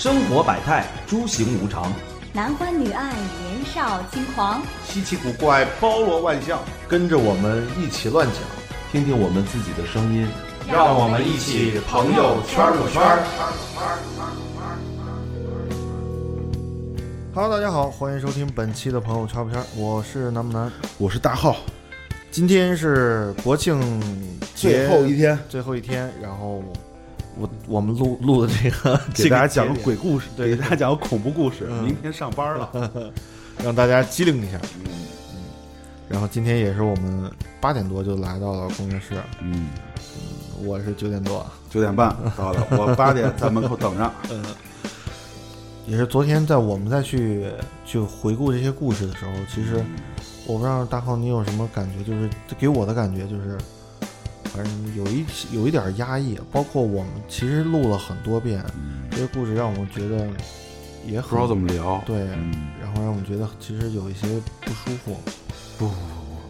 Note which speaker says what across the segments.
Speaker 1: 生活百态，诸行无常。
Speaker 2: 男欢女爱，年少轻狂。
Speaker 3: 稀奇古怪，包罗万象。
Speaker 4: 跟着我们一起乱讲，
Speaker 5: 听听我们自己的声音。
Speaker 3: 让我们一起朋友圈儿圈儿。
Speaker 4: Hello，大家好，欢迎收听本期的朋友圈不圈，我是南不南。
Speaker 3: 我是大浩，
Speaker 4: 今天是国庆节
Speaker 3: 最后一天，
Speaker 4: 最后一天，然后我我们录录的这个
Speaker 3: 给大家讲个鬼故事，
Speaker 4: 对。
Speaker 3: 给大家讲个恐怖故事。
Speaker 4: 嗯。
Speaker 3: 明天上班了，
Speaker 4: 让大家机灵一下。嗯，然后今天也是我们八点多就来到了工作室，
Speaker 3: 嗯，
Speaker 4: 我是九点多，
Speaker 3: 九点半到的，我八点在门口等着。嗯。
Speaker 4: 也是昨天在我们再去去回顾这些故事的时候，其实我不知道大浩你有什么感觉，就是给我的感觉就是，反正有一有一点压抑，包括我们其实录了很多遍这些故事，让我觉得也很
Speaker 3: 不知道怎么聊，
Speaker 4: 对，
Speaker 3: 嗯，
Speaker 4: 然后让我们觉得其实有一些不舒服。
Speaker 3: 不不不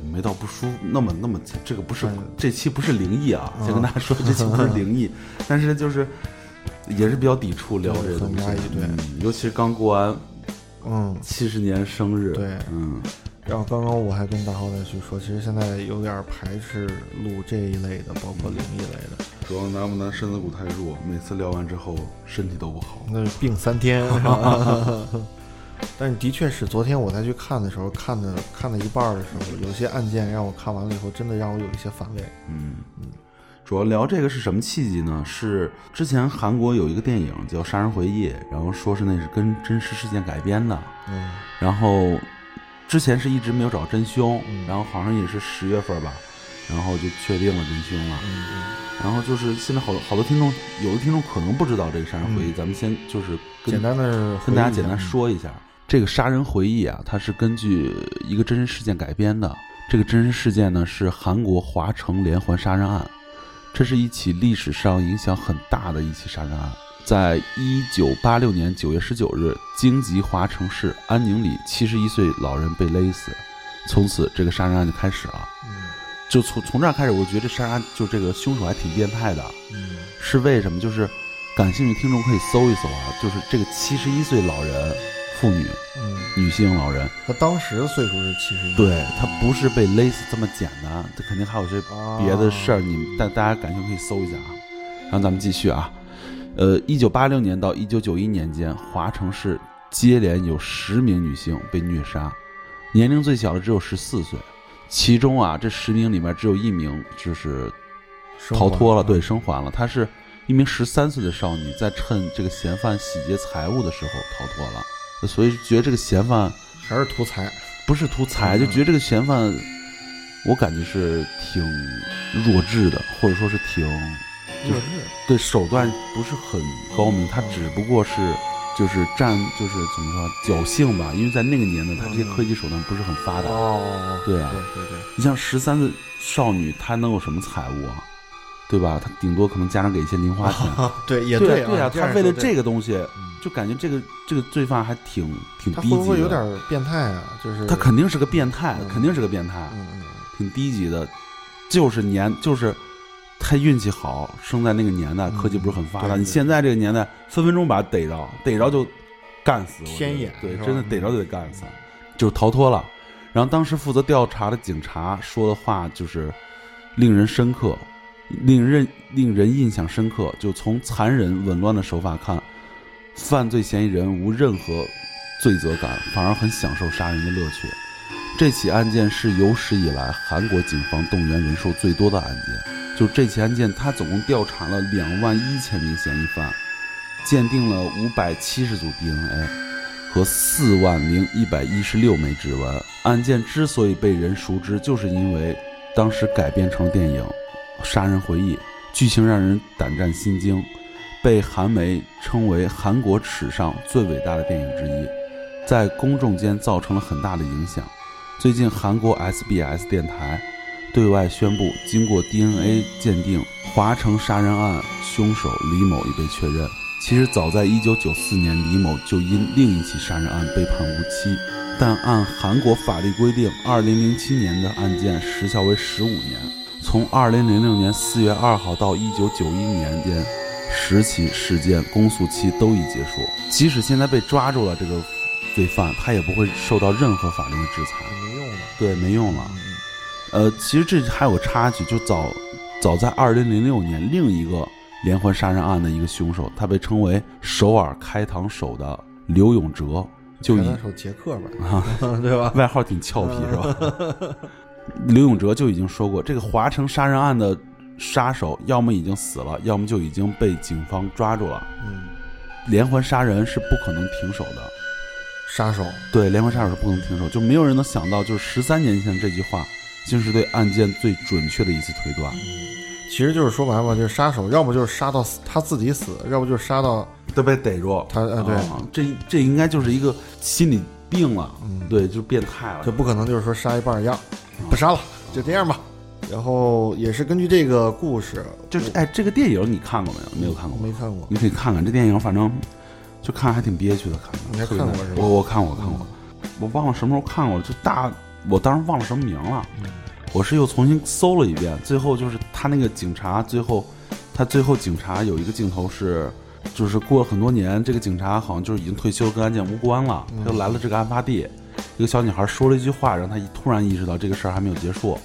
Speaker 3: 不，没到不舒服，那么那么这个不是
Speaker 4: 嗯
Speaker 3: 这期不是灵异啊，
Speaker 4: 嗯
Speaker 3: 先跟大家说这期不是灵异，但是就是也是比较抵触聊这个东西
Speaker 4: 很压抑，对
Speaker 3: 嗯尤其是刚过完
Speaker 4: 嗯，
Speaker 3: 七十年生日，
Speaker 4: 对
Speaker 3: 嗯，
Speaker 4: 然后刚刚我还跟大浩再去说，其实现在有点排斥录这一类的，包括灵异类的，
Speaker 3: 主要难不难身子骨太弱，每次聊完之后身体都不好。
Speaker 4: 那是病三天。但是的确是，昨天我再去看的时候，看的看到一半儿的时候，有些案件让我看完了以后，真的让我有一些反胃。
Speaker 3: 嗯嗯，主要聊这个是什么契机呢？是之前韩国有一个电影叫《杀人回忆》，然后说是那是跟真实事件改编的，
Speaker 4: 嗯
Speaker 3: 然后之前是一直没有找真凶，
Speaker 4: 嗯
Speaker 3: 然后好像也是十月份吧，然后就确定了真凶了。
Speaker 4: 嗯
Speaker 3: 然后就是现在好多好多听众，有的听众可能不知道这个《杀人回忆》，
Speaker 4: 嗯
Speaker 3: 咱们先就是跟
Speaker 4: 简单的
Speaker 3: 跟大家简单说一下，这个《杀人回忆》啊，它是根据一个真实事件改编的。这个真实事件呢是韩国华城连环杀人案，这是一起历史上影响很大的一起杀人案。在一九八六年九月十九日，京吉华城市安宁里，七十一岁老人被勒死，从此这个杀人案就开始了。
Speaker 4: 嗯
Speaker 3: 就从从这儿开始，我觉得这杀人案就这个凶手还挺变态的。
Speaker 4: 嗯
Speaker 3: 是为什么？就是感兴趣听众可以搜一搜啊，就是这个七十一岁老人妇女
Speaker 4: 嗯，
Speaker 3: 女性老人，
Speaker 4: 她当时的岁数是七十一，
Speaker 3: 对她不是被勒死这么简单，这肯定还有些
Speaker 4: 啊
Speaker 3: 别的事儿，你们大大家感兴趣可以搜一下啊。然后咱们继续啊，呃，一九八六年到一九九一年间，华城市接连有十名女性被虐杀，年龄最小的只有十四岁，其中啊这十名里面只有一名就是逃脱了，
Speaker 4: 嗯
Speaker 3: 对，生还了。她是一名十三岁的少女，在趁这个嫌犯洗劫财物的时候逃脱了，所以觉得这个嫌犯
Speaker 4: 还是图财，
Speaker 3: 不是图财，
Speaker 4: 嗯
Speaker 3: 就觉得这个嫌犯，我感觉是挺弱智的，或者说是挺
Speaker 4: 弱智，
Speaker 3: 对手段不是很高明，他只不过是就是占就是怎么说侥幸吧，因为在那个年代，他这些科技手段不是很发达。
Speaker 4: 哦，
Speaker 3: 对啊
Speaker 4: 对对对，
Speaker 3: 你像十三岁少女，她能有什么财物啊？对吧？她顶多可能家长给一些零花钱。
Speaker 4: 对也
Speaker 3: 对
Speaker 4: 啊，
Speaker 3: 啊，他为了这
Speaker 4: 个，
Speaker 3: 东西，
Speaker 4: 嗯
Speaker 3: 就感觉这个这个罪犯还挺挺
Speaker 4: 他会
Speaker 3: 低级的。
Speaker 4: 不会有点变态啊？就是
Speaker 3: 他肯定是个变态，
Speaker 4: 嗯
Speaker 3: 肯定是个变态，
Speaker 4: 嗯嗯
Speaker 3: 挺低级的，就是年就是他运气好，生在那个年代，
Speaker 4: 嗯
Speaker 3: 科技不是很发达。你现在这个年代，分分钟把他逮着，逮着就干死。我
Speaker 4: 天眼
Speaker 3: 对真的逮着就得干死，就逃脱了。然后当时负责调查的警察说的话就是令人深刻，令人令人印象深刻。就从残忍紊乱的手法看，犯罪嫌疑人无任何罪责感，反而很享受杀人的乐趣。这起案件是有史以来韩国警方动员人数最多的案件。就这起案件，他总共调查了两万一千名嫌疑犯，鉴定了五百七十组 DNA 和四万零一百一十六枚指纹。案件之所以被人熟知，就是因为当时改编成电影《杀人回忆》，剧情让人胆战心惊，被韩媒称为韩国史上最伟大的电影之一，在公众间造成了很大的影响。最近，韩国 SBS 电台对外宣布，经过 DNA 鉴定，华城杀人案凶手李某已被确认。其实，早在1994年，李某就因另一起杀人案被判无期，但按韩国法律规定，2007年的案件时效为15年。从2006年4月2号到1991年间，十起事件公诉期都已结束。即使现在被抓住了这个罪犯，他也不会受到任何法律的制裁。
Speaker 4: 没用了。
Speaker 3: 对，没用了。
Speaker 4: 嗯
Speaker 3: 呃，其实这还有个插曲，就早早在二零零六年，另一个连环杀人案的一个凶手，他被称为首尔开膛手的刘永哲，就以
Speaker 4: 手杰克吧，
Speaker 3: 啊，
Speaker 4: 对吧？
Speaker 3: 外号挺俏皮是吧？刘永哲就已经说过，这个华城杀人案的杀手要么已经死了，要么就已经被警方抓住了。
Speaker 4: 嗯，
Speaker 3: 连环杀人是不可能停手的，
Speaker 4: 杀手，
Speaker 3: 对，连环杀手是不能停手，就没有人能想到，就是十三年前这句话，竟是对案件最准确的一次推断。
Speaker 4: 其实就是说白了，就是杀手，要不就是杀到死他自己死，要不就是杀到
Speaker 3: 都被逮住，
Speaker 4: 他，呃，对，
Speaker 3: 啊这这应该就是一个心理病了，
Speaker 4: 嗯
Speaker 3: 对，就变态了。
Speaker 4: 就不可能就是说杀一半儿一样，不杀了，就这样吧。然后也是根据这个故事，
Speaker 3: 就是哎，这个电影你看过没有？没有看过吧，
Speaker 4: 没看过，
Speaker 3: 你可以看看这电影，反正就看还挺憋屈的，看的。
Speaker 4: 你看过是吧
Speaker 3: 我我看过，看过，我忘了什么时候看过了，就大，我当时忘了什么名了。
Speaker 4: 嗯
Speaker 3: 我是又重新搜了一遍，最后就是他那个警察，最后他最后警察有一个镜头是，就是过了很多年，这个警察好像就是已经退休，跟案件无关了，
Speaker 4: 嗯
Speaker 3: 他又来了这个案发地，一个小女孩说了一句话，让他突然意识到这个事儿还没有结束，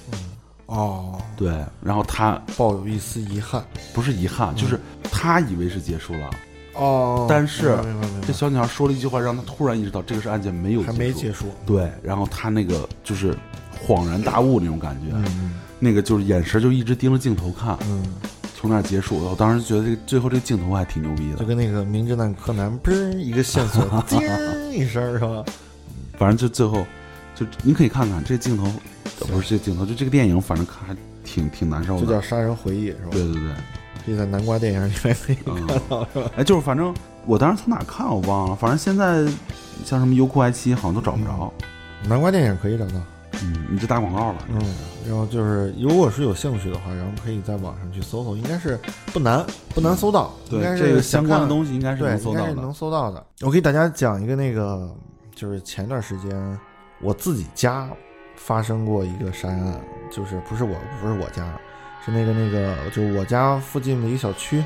Speaker 4: 哦，
Speaker 3: 对，然后他
Speaker 4: 抱有一丝遗憾。
Speaker 3: 不是遗憾，就是他以为是结束了，
Speaker 4: 哦，
Speaker 3: 但是这小女孩说了一句话，让她突然意识到这个是案件没有
Speaker 4: 还没结
Speaker 3: 束，对，然后她那个就是恍然大悟那种感觉，
Speaker 4: 嗯
Speaker 3: 那个就是眼神就一直盯着镜头看，
Speaker 4: 嗯，
Speaker 3: 从那儿结束。我当时觉得这个最后这个镜头还挺牛逼的，
Speaker 4: 就跟那个名侦探柯南，嘣儿一个线索，叮一声是吧？
Speaker 3: 反正就最后就你可以看看这镜头，呃不是这镜头，就这个电影，反正看还挺挺难受的。
Speaker 4: 这叫杀人回忆是吧？
Speaker 3: 对对对，
Speaker 4: 这在南瓜电影里面可以
Speaker 3: 嗯
Speaker 4: 看到是吧？
Speaker 3: 哎，就是反正我当时从哪看我忘了，反正现在像什么优酷、爱奇艺好像都找不着。
Speaker 4: 南瓜电影可以找到。
Speaker 3: 嗯，你这打广告了。
Speaker 4: 嗯，然后就是如果是有兴趣的话，然后可以在网上去搜搜，应该是不难，不难搜到。应
Speaker 3: 对
Speaker 4: 该是
Speaker 3: 这个相关的东西应该是
Speaker 4: 对
Speaker 3: 能搜到的
Speaker 4: 应该是能。搜到的。我给大家讲一个那个，就是前段时间我自己家发生过一个杀人案，就是不是我不是我家，是那个那个，就我家附近的一个小区，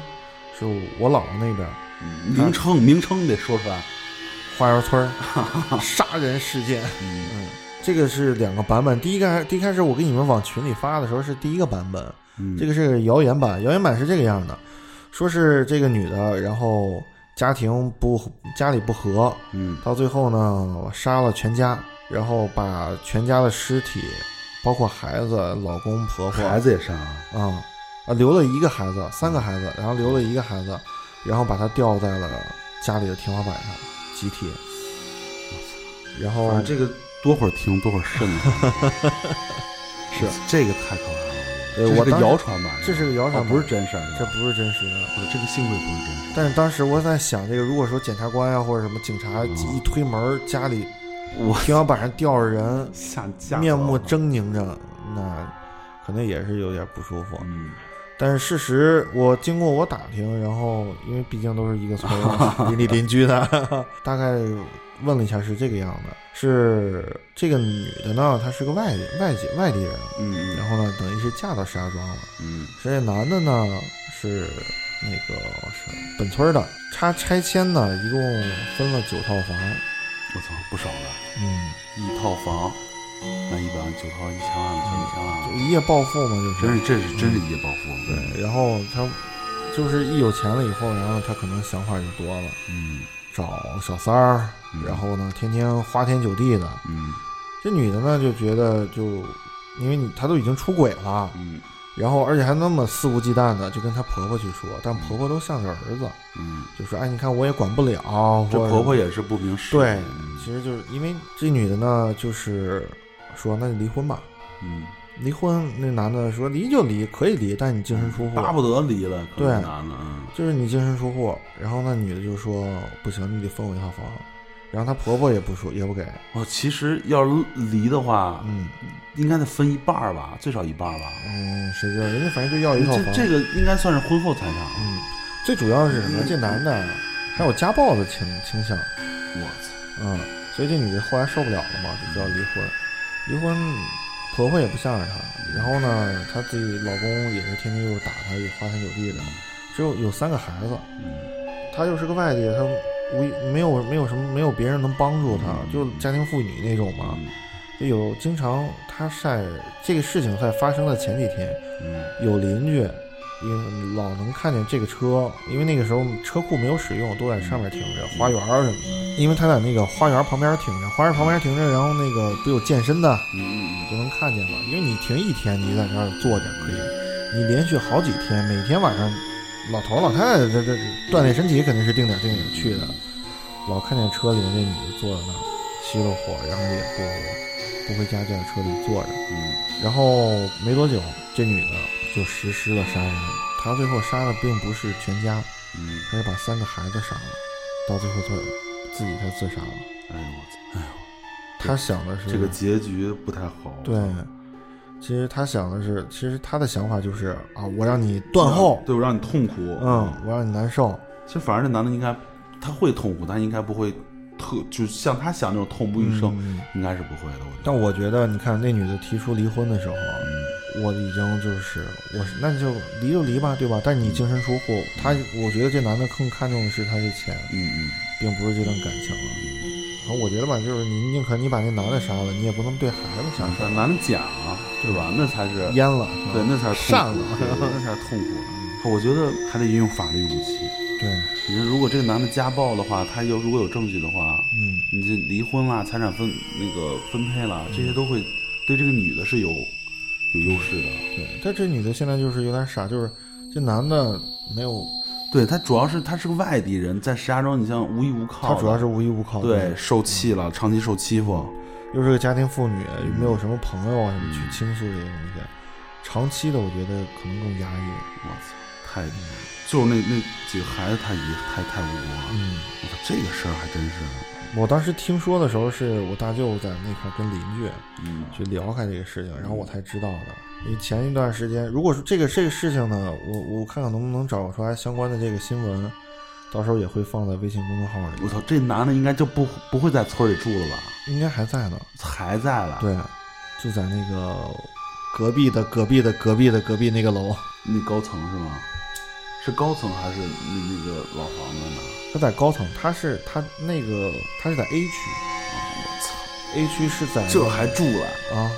Speaker 4: 是我姥姥那边
Speaker 3: 嗯名称名称得说出来。
Speaker 4: 花园村儿 杀人事件。
Speaker 3: 嗯
Speaker 4: 嗯，这个是两个版本。第一个，第一开始我给你们往群里发的时候是第一个版本，
Speaker 3: 嗯，
Speaker 4: 这个是谣言版。谣言版是这个样的，说是这个女的，然后家庭不家里不和，
Speaker 3: 嗯
Speaker 4: 到最后呢杀了全家，然后把全家的尸体，包括孩子、老公、婆婆
Speaker 3: 孩子也上啊。
Speaker 4: 啊啊留了一个孩子，三个孩子，然后留了一个孩子，然后把他吊在了家里的天花板上，集体。然后
Speaker 3: 这个多会儿听多会儿瘆得慌。
Speaker 4: 是
Speaker 3: 这个太可怕了，这是个谣传吧？
Speaker 4: 这是个谣传
Speaker 3: 哦不是真事儿，
Speaker 4: 这不是真实的。
Speaker 3: 这个幸亏不是真实。
Speaker 4: 但是当时我在想，这个如果说检察官呀、或者什么警察
Speaker 3: 嗯
Speaker 4: 一推门，家里
Speaker 3: 我
Speaker 4: 天花板上吊着人，面目狰狞着，那可能也是有点不舒服。
Speaker 3: 嗯
Speaker 4: 但是事实，我经过我打听，然后因为毕竟都是一个村儿 邻里邻居的，大概问了一下是这个样子，是这个女的呢，她是个外地外籍外地人，
Speaker 3: 嗯
Speaker 4: 然后呢，等于是嫁到石家庄了。
Speaker 3: 嗯
Speaker 4: 这男的呢是那个是本村的，他拆迁呢一共分了九套房，
Speaker 3: 我操，不少了，
Speaker 4: 嗯，
Speaker 3: 一套房，那一百万九套一千万了，小一千万。
Speaker 4: 一夜暴富嘛，就是。
Speaker 3: 真是这是真是一夜暴富。
Speaker 4: 对，然后他就是一有钱了以后，然后他可能想法就多了，
Speaker 3: 嗯。
Speaker 4: 找小三儿，
Speaker 3: 嗯。
Speaker 4: 然后呢天天花天酒地的。
Speaker 3: 嗯。
Speaker 4: 这女的呢就觉得就因为你她都已经出轨了，
Speaker 3: 嗯。
Speaker 4: 然后而且还那么肆无忌惮的就跟她婆婆去说，但婆婆都向着儿子，
Speaker 3: 嗯，
Speaker 4: 就说哎你看我也管不了，
Speaker 3: 这
Speaker 4: 或者
Speaker 3: 婆婆也是不明事。
Speaker 4: 对
Speaker 3: 嗯，
Speaker 4: 其实就是因为这女的呢，就是说那就离婚吧。
Speaker 3: 嗯，
Speaker 4: 离婚，那男的说离就离，可以离，但你净身出户，
Speaker 3: 巴不得离了，
Speaker 4: 对
Speaker 3: 男的，嗯
Speaker 4: 就是你净身出户。然后那女的就说不行，你得分我一套房。然后她婆婆也不说，也不给。
Speaker 3: 哦其实要是离的话，
Speaker 4: 嗯
Speaker 3: 应该得分一半儿吧，最少一半儿吧。
Speaker 4: 嗯，谁知道人家反正就要一套房。
Speaker 3: 这这个应该算是婚后财产。
Speaker 4: 嗯，最主要是什么？这男的还有家暴的倾倾向。
Speaker 3: 我操！
Speaker 4: 嗯，所以这女的后来受不了了嘛，就要离婚。离婚，婆婆也不向着她，然后呢，她自己老公也是天天又打她，也花天酒地的。只有有三个孩子，她又是个外地，她无没有没有什么没有别人能帮助她，就家庭妇女那种嘛。
Speaker 3: 嗯
Speaker 4: 就有经常她晒这个事情在发生的前几天，
Speaker 3: 嗯
Speaker 4: 有邻居也老能看见这个车，因为那个时候车库没有使用，都在上面停着，花园儿什么的。因为他在那个花园旁边停着，花园旁边停着，然后那个不有健身的，
Speaker 3: 嗯嗯
Speaker 4: 就能看见嘛。因为你停一天，你在那儿坐着可以，你连续好几天，每天晚上，老头儿老太太这这锻炼身体肯定是定点定点去的，老看见车里面那女的坐在那儿熄了火，然后也不不回家，就在车里坐着。
Speaker 3: 嗯
Speaker 4: 然后没多久，这女的就实施了杀人。他最后杀的并不是全家，
Speaker 3: 嗯，
Speaker 4: 他是把三个孩子杀了，到最后他自己才自杀了。
Speaker 3: 哎呦我操，哎呦，
Speaker 4: 他想的是
Speaker 3: 这个结局不太好。
Speaker 4: 对，其实他想的是，其实他的想法就是啊，我让你断后，
Speaker 3: 对我让你痛苦。
Speaker 4: 嗯，我让你难受。
Speaker 3: 其实反而这男的应该他会痛苦，但应该不会特就像他想那种痛不欲生，
Speaker 4: 嗯
Speaker 3: 应该是不会的。我觉得。
Speaker 4: 但我觉得，你看那女的提出离婚的时候，
Speaker 3: 嗯
Speaker 4: 我已经就是我是那就离就离吧，对吧？但是你净身出户，他我觉得这男的更看重的是他的钱，
Speaker 3: 嗯嗯
Speaker 4: 并不是这段感情了。然后我觉得吧，就是你宁可你把那男的杀了，你也不能对孩子下手，
Speaker 3: 嗯，男的讲了，对吧？那才是
Speaker 4: 阉了，
Speaker 3: 对，那才是
Speaker 4: 善了，
Speaker 3: 那才是痛苦。我觉得还得运用法律武器。
Speaker 4: 对，
Speaker 3: 你说，如果这个男的家暴的话，他有如果有证据的话，
Speaker 4: 嗯，
Speaker 3: 你这离婚啦、财产分那个分配啦，这些都会对这个女的是有有优势的。
Speaker 4: 对。但这女的现在就是有点傻，就是这男的没有，
Speaker 3: 对他主要是他是个外地人，在石家庄，你像无依无靠
Speaker 4: 他，主要是无依无靠，
Speaker 3: 对，受气了，长期受欺负。
Speaker 4: 又是个家庭妇女，又没有什么朋友啊什么去倾诉这些东西，长期的我觉得可能更压抑。
Speaker 3: 我操，太就是那那几个孩子太遗太太无辜了。
Speaker 4: 嗯，
Speaker 3: 我操，这个事儿还真是，
Speaker 4: 我当时听说的时候，是我大舅在那块跟邻居
Speaker 3: 嗯
Speaker 4: 去聊开这个事情，然后我才知道的。因为前一段时间，如果说这个这个事情呢，我我看看能不能找出来相关的这个新闻，到时候也会放在微信公众号里。
Speaker 3: 我操，这男的应该就不不会在村里住了吧？
Speaker 4: 应该还在呢。
Speaker 3: 还在了，，
Speaker 4: 对，就在那个隔壁的隔壁的隔壁的隔壁那个楼，
Speaker 3: 那高层是吗？是高层还是那那个老房子呢？
Speaker 4: 他在高层，他是他那个他是在 A 区
Speaker 3: 我操
Speaker 4: ，，A 区是在
Speaker 3: 这还住了？
Speaker 4: 啊，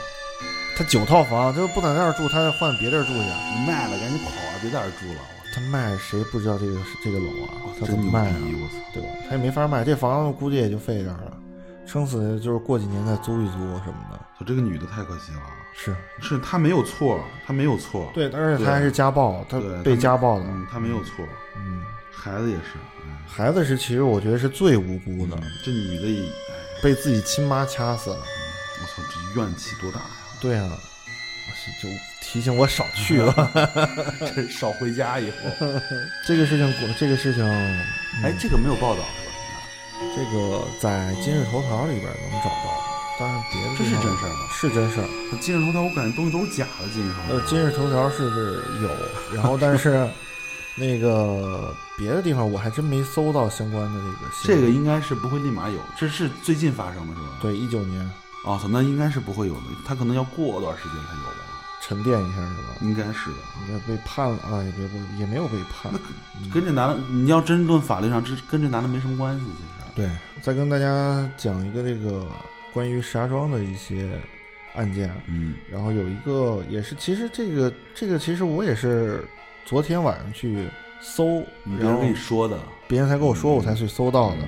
Speaker 4: 他九套房，他不在那儿住，他换别地儿住去。
Speaker 3: 你卖了赶紧跑啊，别在这儿住了！
Speaker 4: 他卖谁不知道这个这个楼啊？他怎么卖啊？
Speaker 3: 逼！我操，
Speaker 4: 对吧？他也没法卖，这房子估计也就废这儿了，撑死就是过几年再租一租什么的。
Speaker 3: 操，这个女的太可惜了。
Speaker 4: 是
Speaker 3: 是她没有错，她没有错。
Speaker 4: 对，而且他还是家暴，他，被家暴的。
Speaker 3: 嗯，她没有错。
Speaker 4: 嗯，
Speaker 3: 孩子也是，哎，
Speaker 4: 孩子是其实我觉得是最无辜的，
Speaker 3: 这女的也，哎，
Speaker 4: 被自己亲妈掐死了。
Speaker 3: 我操，这怨气多大呀！
Speaker 4: 对啊，我是就提醒我少去了。
Speaker 3: 这少回家以后，
Speaker 4: 这个事情，过这个事情，嗯
Speaker 3: 哎，这个没有报道是吧？
Speaker 4: 这个在今日头条里边能找到，当然别的
Speaker 3: 这是真事儿吗？
Speaker 4: 是真事儿。
Speaker 3: 今日头条我感觉东西都是假的，今日头条。
Speaker 4: 呃，今日头条是有，然后 但是那个别的地方我还真没搜到相关的这个。
Speaker 3: 这个应该是不会立马有，这是最近发生的是吧？。
Speaker 4: 对一九年
Speaker 3: 哦，操，那应该是不会有的，他可能要过段时间才有吧？
Speaker 4: 沉淀一下是吧？
Speaker 3: 应该是的。
Speaker 4: 应该被判了啊，也别不也没有被判。
Speaker 3: 跟这男的，你要真论法律上，这跟这男的没什么关系，其实。
Speaker 4: 对，再跟大家讲一个这个关于石家庄的一些案件，
Speaker 3: 嗯
Speaker 4: 然后有一个也是，其实这个这个其实我也是昨天晚上去搜，
Speaker 3: 别人跟你说的，
Speaker 4: 别人才跟我说，
Speaker 3: 嗯
Speaker 4: 我才去搜到的。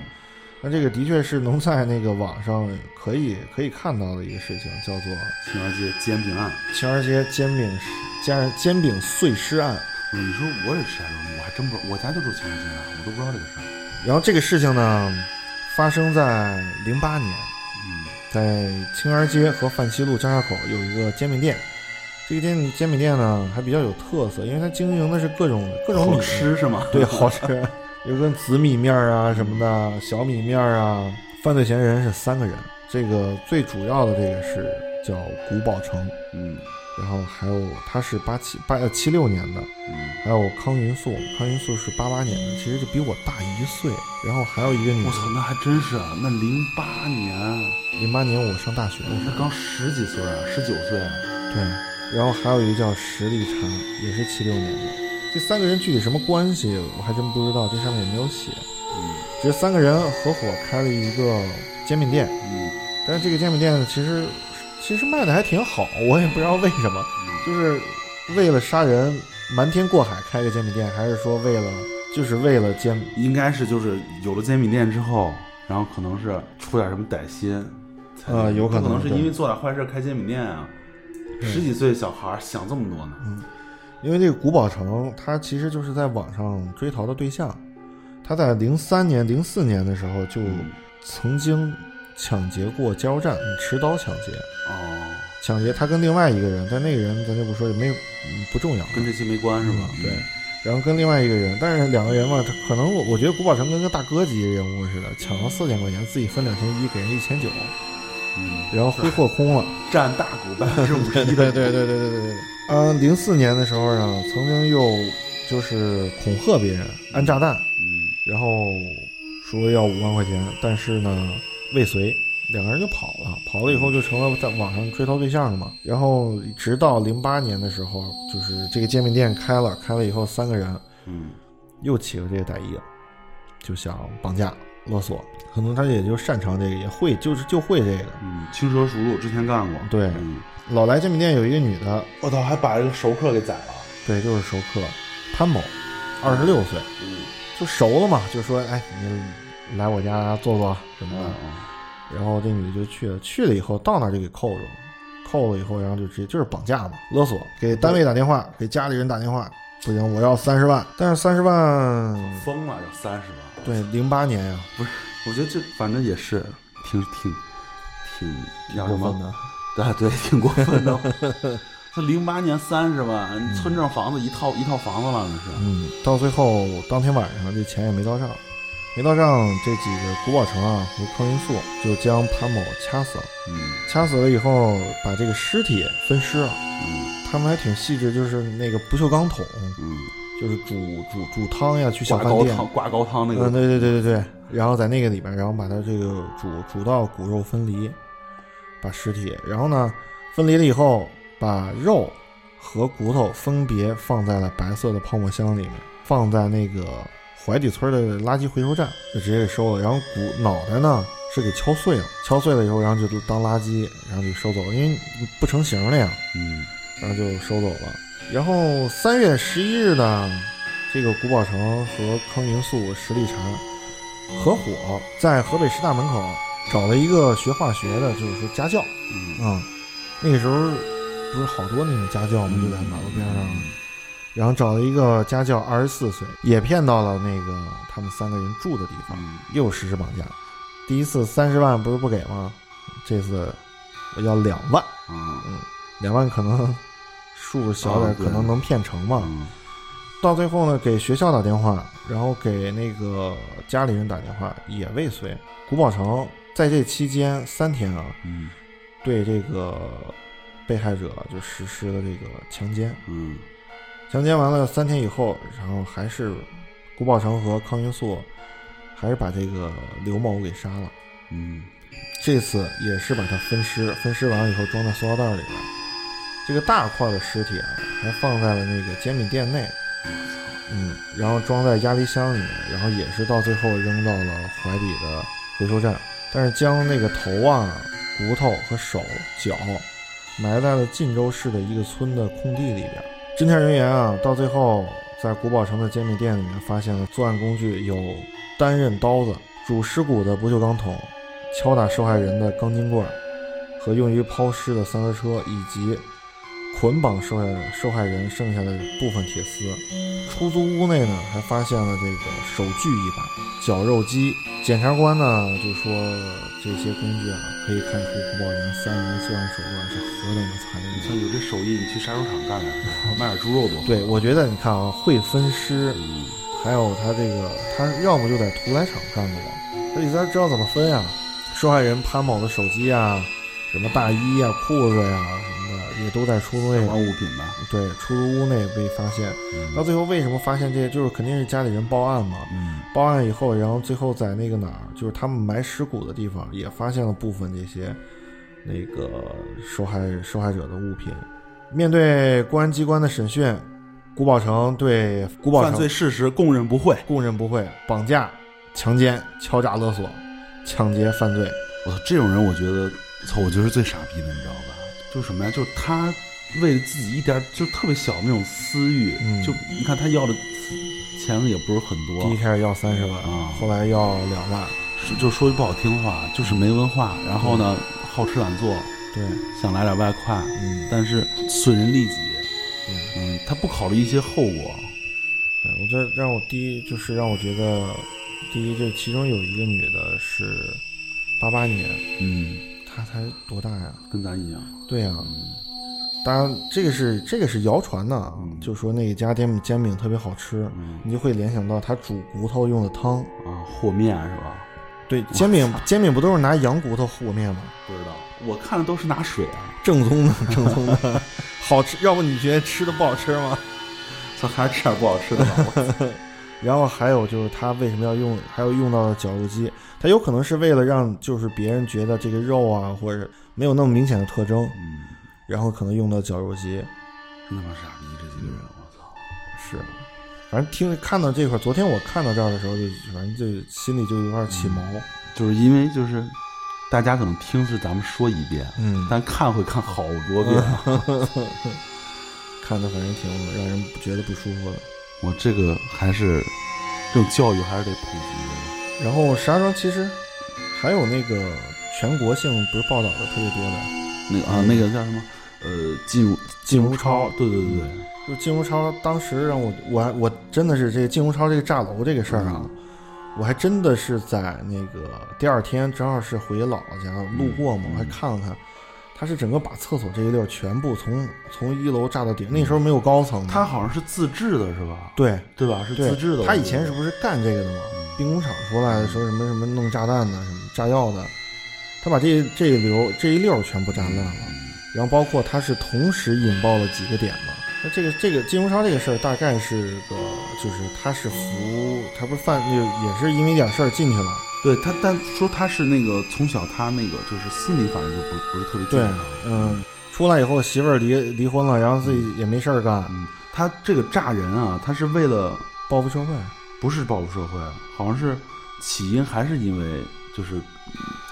Speaker 4: 那这个的确是能在那个网上可以可以看到的一个事情，叫做
Speaker 3: 青儿街煎饼案。
Speaker 4: 青儿街煎饼煎煎饼碎尸案。
Speaker 3: 嗯，你说我也是石家庄的，我还真不知道，我家就住青儿街啊，我都不知道这个事儿。
Speaker 4: 然后这个事情呢，发生在零八年，
Speaker 3: 嗯
Speaker 4: 在青儿街和范西路交叉口有一个煎饼店。这个煎煎饼店呢还比较有特色，因为它经营的是各种各种米。
Speaker 3: 好吃是吗？
Speaker 4: 对，好吃，有跟紫米面儿啊什么的，小米面儿啊。犯罪嫌疑人是三个人，这个最主要的这个是叫古宝成，
Speaker 3: 嗯
Speaker 4: 然后还有他是八七八呃七六年的，
Speaker 3: 嗯，
Speaker 4: 还有康云素，康云素是八八年的，其实就比我大一岁。然后还有一个女
Speaker 3: 我操，那还真是啊，那零八年，
Speaker 4: 零八年我上大学。的时候，
Speaker 3: 那刚十几岁啊，十九岁啊，
Speaker 4: 对，然后还有一个叫石立禅，也是七六年的，这三个人具体什么关系，我还真不知道，这上面也没有写。
Speaker 3: 嗯。
Speaker 4: 只是三个人合伙开了一个煎饼店，
Speaker 3: 嗯。
Speaker 4: 但是这个煎饼店呢，其实其实卖的还挺好，我也不知道为什么，就是为了杀人瞒天过海开个煎饼店，还是说为了就是为了煎
Speaker 3: 应该是就是有了煎饼店之后，然后可能是出点什么歹心，才
Speaker 4: 呃有可能
Speaker 3: 可能是因为做点坏事开煎饼店啊。
Speaker 4: 对
Speaker 3: 十几岁小孩儿想这么多呢，嗯
Speaker 4: 因为这个古堡城，他其实就是在网上追逃的对象。他在零三年、零四年的时候就
Speaker 3: 嗯
Speaker 4: 曾经抢劫过加油站，持刀抢劫。
Speaker 3: 哦，
Speaker 4: 抢劫他跟另外一个人，但那个人咱就不说，也没不重要。
Speaker 3: 跟这些没关是吧？
Speaker 4: 对，然后跟另外一个人，但是两个人嘛，他可能我我觉得古堡城跟个大哥级人物似的，抢了四千块钱，自己分两千一，给人一千九，
Speaker 3: 嗯，
Speaker 4: 然后挥霍空了，
Speaker 3: 占大股百分之五十一
Speaker 4: 的。对对对对对对。嗯，零四年的时候呢，曾经又就是恐吓别人安炸弹，
Speaker 3: 嗯，
Speaker 4: 然后说要五万块钱，但是呢未遂，两个人就跑了，跑了以后就成了在网上追逃对象了嘛。然后直到零八年的时候，就是这个煎饼店开了，开了以后三个人，
Speaker 3: 嗯，
Speaker 4: 又起了这个歹意，就想绑架。勒索，可能他也就擅长这个，也会就是就会这个。
Speaker 3: 嗯，轻车熟路，之前干过。
Speaker 4: 对
Speaker 3: 嗯，
Speaker 4: 老来煎饼店有一个女的，
Speaker 3: 我操，还把一个熟客给宰了。
Speaker 4: 对，就是熟客潘某，二十六岁，
Speaker 3: 嗯
Speaker 4: 就熟了嘛，就说哎，你来我家坐坐什么的。
Speaker 3: 嗯
Speaker 4: 然后这女的就去了，去了以后到那儿就给扣住了，扣了以后，然后就直接就是绑架嘛，勒索，给单位打电话，给家里人打电话，不行，我要三十万，但是三十万，
Speaker 3: 疯了，要三十万。
Speaker 4: 对，零八年呀、不是
Speaker 3: 我觉得这反正也是挺挺挺叫什么？
Speaker 4: 过分的，
Speaker 3: 啊对，挺过分的。他零八年三十万，村镇房子一套一套房子了，那是。
Speaker 4: 嗯，到最后当天晚上这钱也没到账，没到账，这几个古堡城啊和康云素就将潘某掐死了，
Speaker 3: 嗯。
Speaker 4: 掐死了以后把这个尸体分尸了，
Speaker 3: 嗯。
Speaker 4: 他们还挺细致，就是那个不锈钢桶，
Speaker 3: 嗯，
Speaker 4: 就是煮煮煮汤呀，去小饭店。
Speaker 3: 挂高汤挂高汤那
Speaker 4: 嗯，
Speaker 3: 个。
Speaker 4: 对对对对对，然后在那个里边，然后把它这个煮煮到骨肉分离，把尸体，然后呢分离了以后，把肉和骨头分别放在了白色的泡沫箱里面，放在那个怀底村的垃圾回收站，就直接给收了。然后骨脑袋呢是给敲碎了，敲碎了以后，然后就当垃圾，然后就收走了，因为不成形了呀。
Speaker 3: 嗯
Speaker 4: 然后就收走了。然后三月十一日呢，这个古堡城和康云素、十里禅合伙在河北师大门口找了一个学化学的，就是说家教
Speaker 3: 嗯
Speaker 4: 啊、那个时候不是好多那种家教吗？就在马路边上。然后找了一个家教，二十四岁，也骗到了那个他们三个人住的地方，
Speaker 3: 嗯
Speaker 4: 又实施绑架。第一次三十万不是不给吗？这次我要两万。
Speaker 3: 嗯
Speaker 4: 两万可能数小点，可能能骗成嘛。
Speaker 3: 嗯
Speaker 4: 到最后呢，给学校打电话，然后给那个家里人打电话，也未遂。古宝成在这期间三天啊，
Speaker 3: 嗯
Speaker 4: 对这个被害者就实施了这个强奸。
Speaker 3: 嗯
Speaker 4: 强奸完了三天以后，然后还是古宝成和康云素还是把这个刘某给杀了。
Speaker 3: 嗯
Speaker 4: 这次也是把他分尸，分尸完了以后装在塑料袋里边。这个大块的尸体啊，还放在了那个煎饼店内，嗯，然后装在压力箱里面，然后也是到最后扔到了怀里的回收站。但是将那个头啊、骨头和手脚埋在了晋州市的一个村的空地里边。侦查人员啊，到最后在古堡城的煎饼店里面发现了作案工具有单刃刀子、煮尸骨的不锈钢桶、敲打受害人的钢筋棍儿和用于抛尸的三轮车，以及捆绑受害受害人剩下的部分铁丝。出租屋内呢，还发现了这个手锯一把、绞肉机。检察官呢就说，这些工具啊，可以看出古宝人三人作案手段是何等的残忍。
Speaker 3: 像有这手艺，你去杀猪场干点，卖点猪肉多好。
Speaker 4: 对，我觉得你看啊，会分尸，
Speaker 3: 嗯
Speaker 4: 还有他这个，他要么就在屠宰场干过，他里边知道怎么分呀。受害人潘某的手机啊，什么大衣呀、裤子呀也都在出租内
Speaker 3: 相关物品吧。
Speaker 4: 对出租屋内被发现。到最后为什么发现这些？就是肯定是家里人报案嘛。
Speaker 3: 嗯
Speaker 4: 报案以后，然后最后在那个哪儿，就是他们埋尸骨的地方，也发现了部分这些那个受害受害者的物品。面对公安机关的审讯，古宝成对古宝成
Speaker 3: 犯罪事实供认不讳。
Speaker 4: 供认不讳，绑架、强奸、敲诈勒索、抢劫犯罪。
Speaker 3: 我操，这种人我觉得，操，我觉得是最傻逼的，你知道吧？就是什么呀？就是他为了自己一点就特别小的那种私欲，
Speaker 4: 嗯。
Speaker 3: 就你看他要的钱也不是很多。
Speaker 4: 第一，开始要三十万，
Speaker 3: 啊。
Speaker 4: 后来要两万。
Speaker 3: 是就说句不好听话，就是没文化，然后呢好吃懒做，
Speaker 4: 对，
Speaker 3: 想来点外快，
Speaker 4: 嗯，
Speaker 3: 但是损人利己，
Speaker 4: 嗯。
Speaker 3: 嗯，他不考虑一些后果，
Speaker 4: 对我这让我第一就是让我觉得，第一这其中有一个女的是八八年，
Speaker 3: 嗯，
Speaker 4: 她才多大呀？
Speaker 3: 跟咱一样，
Speaker 4: 对呀、
Speaker 3: 嗯
Speaker 4: 当然这个是这个是谣传的，啊，
Speaker 3: 嗯
Speaker 4: 就说那一家煎煎饼特别好吃，
Speaker 3: 嗯
Speaker 4: 你就会联想到他煮骨头用的汤。
Speaker 3: 啊，和面是吧？
Speaker 4: 对，煎饼煎饼不都是拿羊骨头和面吗？
Speaker 3: 不知道，我看的都是拿水啊，
Speaker 4: 正宗的，正宗的，好吃。要不你觉得吃的不好吃吗？
Speaker 3: 咱还是吃点不好吃的吧。
Speaker 4: 然后还有就是他为什么要用，还要用到绞肉机，他有可能是为了让就是别人觉得这个肉啊，或者没有那么明显的特征，
Speaker 3: 嗯，
Speaker 4: 然后可能用到绞肉机。
Speaker 3: 真他妈傻逼，这几个人，我操！
Speaker 4: 是，反正听看到这块儿，昨天我看到这儿的时候就，反正就心里就有点起毛。
Speaker 3: 就是因为就是大家可能听是咱们说一遍，
Speaker 4: 嗯，
Speaker 3: 但看会看好多遍。
Speaker 4: 看的反正挺让人觉得不舒服的。
Speaker 3: 我这个还是这种教育还是得普及的。
Speaker 4: 然后石家庄其实还有那个全国性不是报道的特别多的，
Speaker 3: 那个啊，那个叫什么？呃，靳如
Speaker 4: 靳如
Speaker 3: 超，对对对对，
Speaker 4: 就靳如超当时让我我还我真的是这个靳如超这个炸楼这个事儿啊，我还真的是在那个第二天正好是回姥姥家路过嘛，我还看了看，他是整个把厕所这一溜儿全部从从一楼炸到顶，那时候没有高层的，
Speaker 3: 他好像是自制的，是吧？
Speaker 4: 对。
Speaker 3: 对吧？是
Speaker 4: 对。
Speaker 3: 自制的。
Speaker 4: 他以前是不是干这个的嘛？兵工厂出来的，说什么什么弄炸弹的，什么炸药的，他把这这一流这一溜儿全部炸烂了。然后包括他是同时引爆了几个点嘛。那这个这个金融商这个事儿，大概是个就是他是服，他不是犯就也是因为点事儿进去了。
Speaker 3: 对他，但说他是那个从小他那个就是心理反正就不不是特别
Speaker 4: 对
Speaker 3: 健康。，
Speaker 4: 嗯，出来以后媳妇儿离离婚了，然后自己也没事儿干，
Speaker 3: 嗯，他这个炸人啊，他是为了
Speaker 4: 报复社会。
Speaker 3: 不是报复社会，好像是起因还是因为就是嗯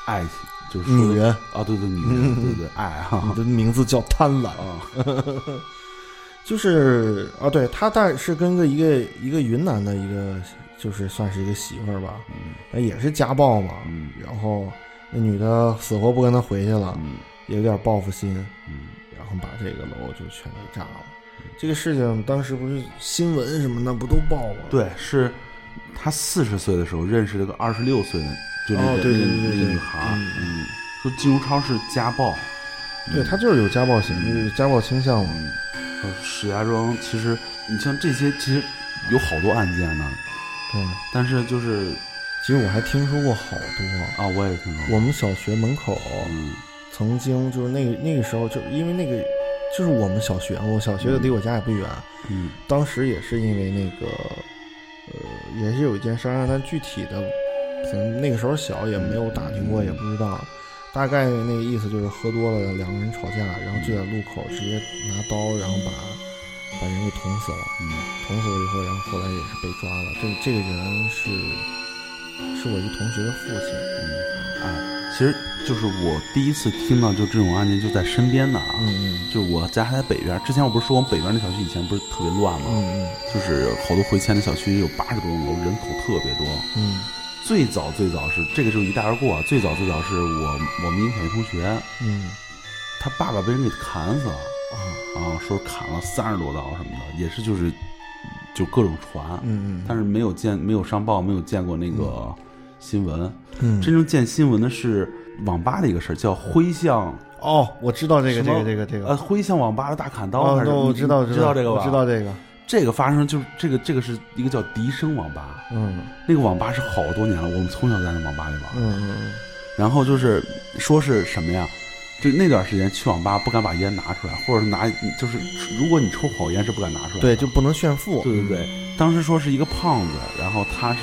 Speaker 3: 爱情，就是
Speaker 4: 女人，
Speaker 3: 啊，对对，女人，对对，爱哈
Speaker 4: 你的名字叫贪婪，
Speaker 3: 啊，
Speaker 4: 就是啊，对他但是跟个一个一个云南的一个，就是算是一个媳妇儿吧，
Speaker 3: 嗯
Speaker 4: 那也是家暴嘛，
Speaker 3: 嗯
Speaker 4: 然后那女的死活不跟他回去了，
Speaker 3: 嗯
Speaker 4: 也有点报复心，
Speaker 3: 嗯，
Speaker 4: 然后把这个楼就全给炸了。这个事情当时不是新闻什么的不都报吗？
Speaker 3: 对，是他四十岁的时候认识了个二十六岁的，就那个、
Speaker 4: 哦对对对对对
Speaker 3: 那个女孩儿，
Speaker 4: 嗯。
Speaker 3: 嗯，说金如超是家暴，
Speaker 4: 对他就是有家暴行，有家暴倾向嘛。
Speaker 3: 嗯，说石家庄其实你像这些其实有好多案件呢，
Speaker 4: 对，
Speaker 3: 但是就是
Speaker 4: 其实我还听说过好多。
Speaker 3: 啊，我也听说过，
Speaker 4: 我们小学门口
Speaker 3: 嗯。
Speaker 4: 曾经就是那个那个时候，就因为那个就是我们小学，我小学离我家也不远，
Speaker 3: 嗯。
Speaker 4: 当时也是因为那个呃，也是有一件事儿，但具体的可能那个时候小也没有打听过，也不知道。大概那个意思就是喝多了，两个人吵架，然后就在路口直接拿刀，然后把把人给捅死了。
Speaker 3: 嗯
Speaker 4: 捅死了以后，然后后来也是被抓了。这这个人是是我一同学的父亲。
Speaker 3: 嗯，啊，其实就是我第一次听到就这种案件就在身边的啊，
Speaker 4: 嗯
Speaker 3: 就我家还在北边，之前我不是说我们北边那小区以前不是特别乱吗？
Speaker 4: 嗯嗯
Speaker 3: 就是好多回迁的小区有八十多栋楼，人口特别多。
Speaker 4: 嗯
Speaker 3: 最早最早是这个就一带而过啊，最早最早是我我们一小学同学，
Speaker 4: 嗯。
Speaker 3: 他爸爸被人给砍死了。
Speaker 4: 啊。
Speaker 3: 啊，说砍了三十多刀什么的，也是就是就各种传，
Speaker 4: 嗯嗯，
Speaker 3: 但是没有见没有上报，没有见过那个新闻。
Speaker 4: 嗯。
Speaker 3: 真正见新闻的是网吧的一个事儿，叫灰象
Speaker 4: 哦，我知道这个这个这个这个。
Speaker 3: 呃灰象网吧的大砍刀
Speaker 4: 哦我知道。
Speaker 3: 你知道这个吧？
Speaker 4: 我知道这个。
Speaker 3: 这个发生就是这个这个是一个叫笛声网吧，
Speaker 4: 嗯
Speaker 3: 那个网吧是好多年了，我们从小在那网吧里玩。
Speaker 4: 嗯嗯嗯
Speaker 3: 然后就是说是什么呀？就那段时间去网吧不敢把烟拿出来，或者是拿就是如果你抽好烟是不敢拿出来。
Speaker 4: 对，就不能炫富。
Speaker 3: 对对对，当时说是一个胖子，然后他是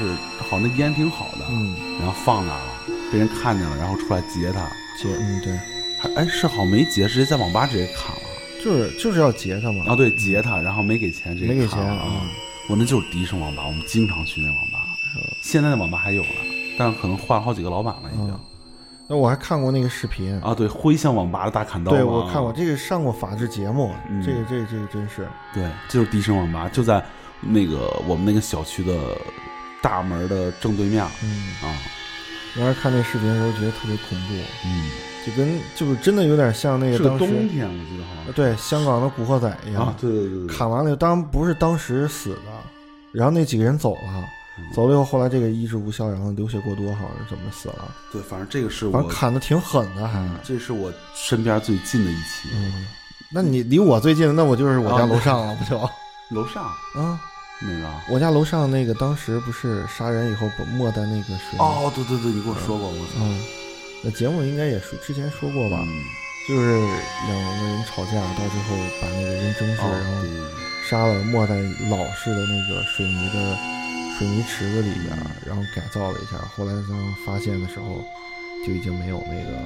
Speaker 3: 好那烟挺好的，
Speaker 4: 嗯，
Speaker 3: 然后放那儿了，被人看见了，然后出来劫他，
Speaker 4: 劫，嗯对，
Speaker 3: 还哎是好没劫，直接在网吧直接砍了。
Speaker 4: 就是就是要劫他嘛。
Speaker 3: 啊，对，劫他，然后没给钱，这个
Speaker 4: 没给钱啊。
Speaker 3: 我那就是迪声网吧，我们经常去那网吧。现在那网吧还有了，但是可能换了好几个老板了，已经
Speaker 4: 嗯。那我还看过那个视频，
Speaker 3: 啊，对，灰象网吧的大砍刀，
Speaker 4: 对我看过这个上过法制节目，
Speaker 3: 嗯
Speaker 4: 这个这个这个真是，
Speaker 3: 对，就是迪声网吧，就在那个我们那个小区的大门的正对面
Speaker 4: 嗯，
Speaker 3: 啊，
Speaker 4: 当时看那视频的时候觉得特别恐怖，
Speaker 3: 嗯，
Speaker 4: 就跟就是真的有点像那
Speaker 3: 是个
Speaker 4: 个当时
Speaker 3: 冬天，我记得好像
Speaker 4: 对香港的古惑仔一样，
Speaker 3: 啊，对对对对，
Speaker 4: 砍完了，当然不是当时死的，然后那几个人走了，走了以后，后来这个医治无效，然后流血过多，好像是怎么死了，
Speaker 3: 对，反正这个是
Speaker 4: 反
Speaker 3: 我
Speaker 4: 正砍的挺狠的还。
Speaker 3: 这是我身边最近的一期，
Speaker 4: 嗯，那你离我最近的，那我就是我家楼上了，不就？
Speaker 3: 楼上
Speaker 4: 啊，
Speaker 3: 那个。
Speaker 4: 我家楼上那个当时不是杀人以后把没在那个水里？
Speaker 3: 哦，对对对，你跟我说过，我操，
Speaker 4: 嗯，那节目应该也说之前说过吧？
Speaker 3: 嗯，
Speaker 4: 就是两个人吵架，到最后把那个人争执，
Speaker 3: 哦，
Speaker 4: 然后杀了，没在老式的那个水泥的水泥池子里边，然后改造了一下。后来他们发现的时候，就已经没有那个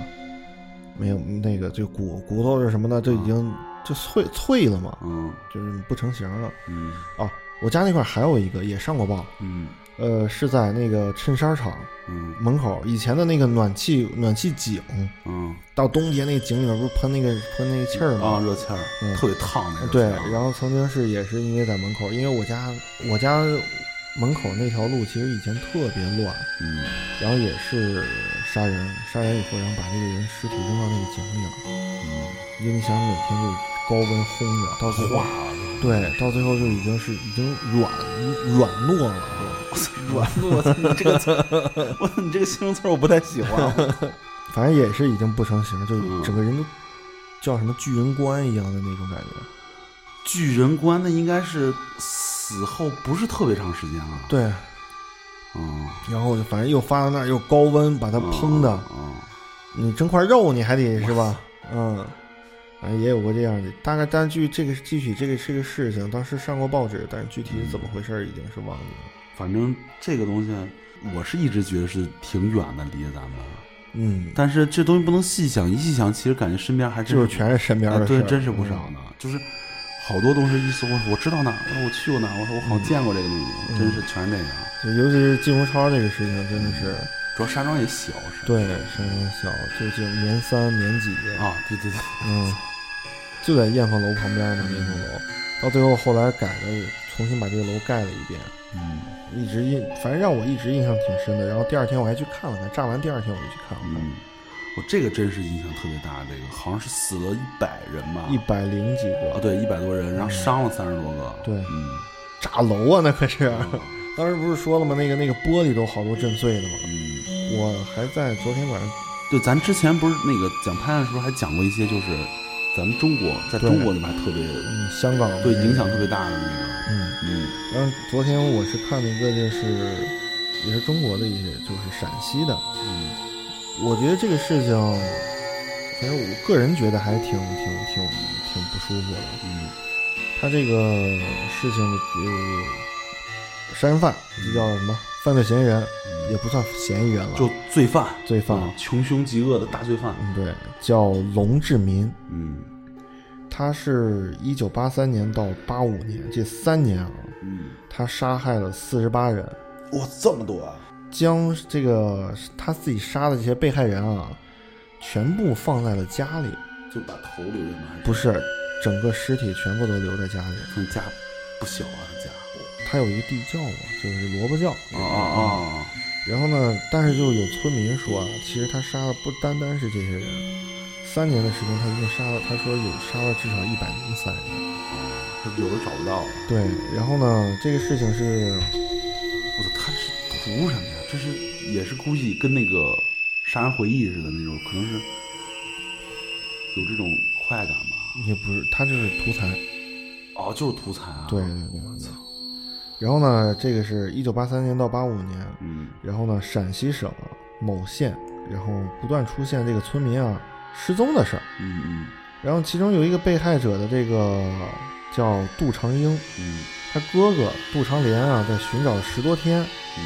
Speaker 4: 没有那个就骨骨头是什么的，就已经就脆脆了嘛，
Speaker 3: 嗯
Speaker 4: 就是不成形了。
Speaker 3: 嗯
Speaker 4: 哦，我家那块儿还有一个也上过报，
Speaker 3: 嗯
Speaker 4: 呃，是在那个衬衫厂
Speaker 3: 嗯。
Speaker 4: 门口，以前的那个暖气暖气井，
Speaker 3: 嗯。
Speaker 4: 到冬天那井里面不是喷那个喷那个气儿吗？
Speaker 3: 啊，热气儿
Speaker 4: 嗯
Speaker 3: 特别烫那个，
Speaker 4: 对，然后曾经是也是因为在门口，因为我家我家门口那条路其实以前特别乱，
Speaker 3: 嗯
Speaker 4: 然后也是杀人，杀人以后然后把那个人尸体扔到那个井里了，
Speaker 3: 嗯，
Speaker 4: 因为你想每天就高温烘着，到最后
Speaker 3: 化了，
Speaker 4: 对，到最后就已经是已经软软糯了，
Speaker 3: 软糯，我操你这个词，我操你这个形容词我不太喜欢，
Speaker 4: 反正也是已经不成形，就
Speaker 3: 嗯。
Speaker 4: 整个人都叫什么巨人观一样的那种感觉。
Speaker 3: 巨人观那应该是死后不是特别长时间了，
Speaker 4: 对，
Speaker 3: 嗯，
Speaker 4: 然后就反正又发到那儿，又高温把它烹的，
Speaker 3: 嗯，
Speaker 4: 你蒸块肉你还得是吧？嗯，反正也有过这样的，大概但是具这个具体这个这个事情，当时上过报纸，但是具体是怎么回事儿已经是忘记了。
Speaker 3: 反正这个东西我是一直觉得是挺远的，离咱们。
Speaker 4: 嗯，
Speaker 3: 但是这东西不能细想，一细想，其实感觉身边还真
Speaker 4: 就是全是身边的事儿，
Speaker 3: 真是不少
Speaker 4: 嗯。
Speaker 3: 呢。就是好多东西一搜，我知道哪儿，我去过哪儿，我说我好像见过这个东西，
Speaker 4: 嗯。
Speaker 3: 真是全是这样。
Speaker 4: 就尤其是金鸿超这个事情，真的是。
Speaker 3: 主要山庄也小，是
Speaker 4: 对山庄小，就就年三年几，
Speaker 3: 啊，对对对，
Speaker 4: 嗯，就在燕凤楼旁边嘛，燕凤楼，到最后后来改了，重新把这个楼盖了一遍，
Speaker 3: 嗯
Speaker 4: 一直印，反正让我一直印象挺深的。然后第二天我还去看了看，炸完第二天我就去看了看，
Speaker 3: 嗯，我这个真是印象特别大，这个好像是死了一百人吧，
Speaker 4: 一百零几
Speaker 3: 啊，
Speaker 4: 个，
Speaker 3: 对，一百多人，然后伤了三十多个，
Speaker 4: 对
Speaker 3: 嗯，
Speaker 4: 炸楼啊，那可是。
Speaker 3: 嗯
Speaker 4: 当时不是说了吗？那个那个玻璃都好多震碎的嘛？
Speaker 3: 嗯，
Speaker 4: 我还在昨天晚上，
Speaker 3: 对，咱之前不是那个讲拍案的时候还讲过一些，就是咱们中国在中国里面还特别
Speaker 4: 嗯，香港
Speaker 3: 对影响特别大的那个，
Speaker 4: 嗯，
Speaker 3: 嗯。
Speaker 4: 然后昨天我是看了一个，就是也是中国的一些，就是陕西的。
Speaker 3: 嗯。
Speaker 4: 我觉得这个事情，反正我个人觉得还挺挺挺挺不舒服的。
Speaker 3: 嗯。
Speaker 4: 他这个事情的呃，杀人犯这叫什么？犯罪嫌疑人也不算嫌疑人了，
Speaker 3: 就罪犯，
Speaker 4: 罪犯。
Speaker 3: 啊穷凶极恶的大罪犯，
Speaker 4: 嗯，对，叫龙志民。
Speaker 3: 嗯
Speaker 4: 他是一九八三年到八五年这三年啊，
Speaker 3: 嗯，
Speaker 4: 他杀害了四十八人，
Speaker 3: 哇，这么多啊！
Speaker 4: 将这个他自己杀的这些被害人啊，全部放在了家里，
Speaker 3: 就把头留着吗？还是
Speaker 4: 不是整个尸体全部都留在家里。
Speaker 3: 那家不小啊，家
Speaker 4: 他有一个地窖嘛，就是萝卜窖。
Speaker 3: 啊啊啊！
Speaker 4: 然后呢，但是就有村民说啊，其实他杀的不单单是这些人，三年的时间他一共杀了，他说有杀了至少一百零三人。
Speaker 3: 他有的找不到了。
Speaker 4: 对，然后呢，这个事情是
Speaker 3: 我操，他是图什么呀？这是也是估计跟那个《杀人回忆》似的那种，可能是有这种快感吧。
Speaker 4: 也不是，他就是图财。
Speaker 3: 哦，就是图财啊！
Speaker 4: 对对对对对。然后呢，这个是一九八三年到八五年，
Speaker 3: 嗯。
Speaker 4: 然后呢，陕西省某县，然后不断出现这个村民啊失踪的事儿。
Speaker 3: 嗯嗯。
Speaker 4: 然后其中有一个被害者的这个叫杜长英，
Speaker 3: 嗯。
Speaker 4: 他哥哥杜长连啊，在寻找十多天，
Speaker 3: 嗯。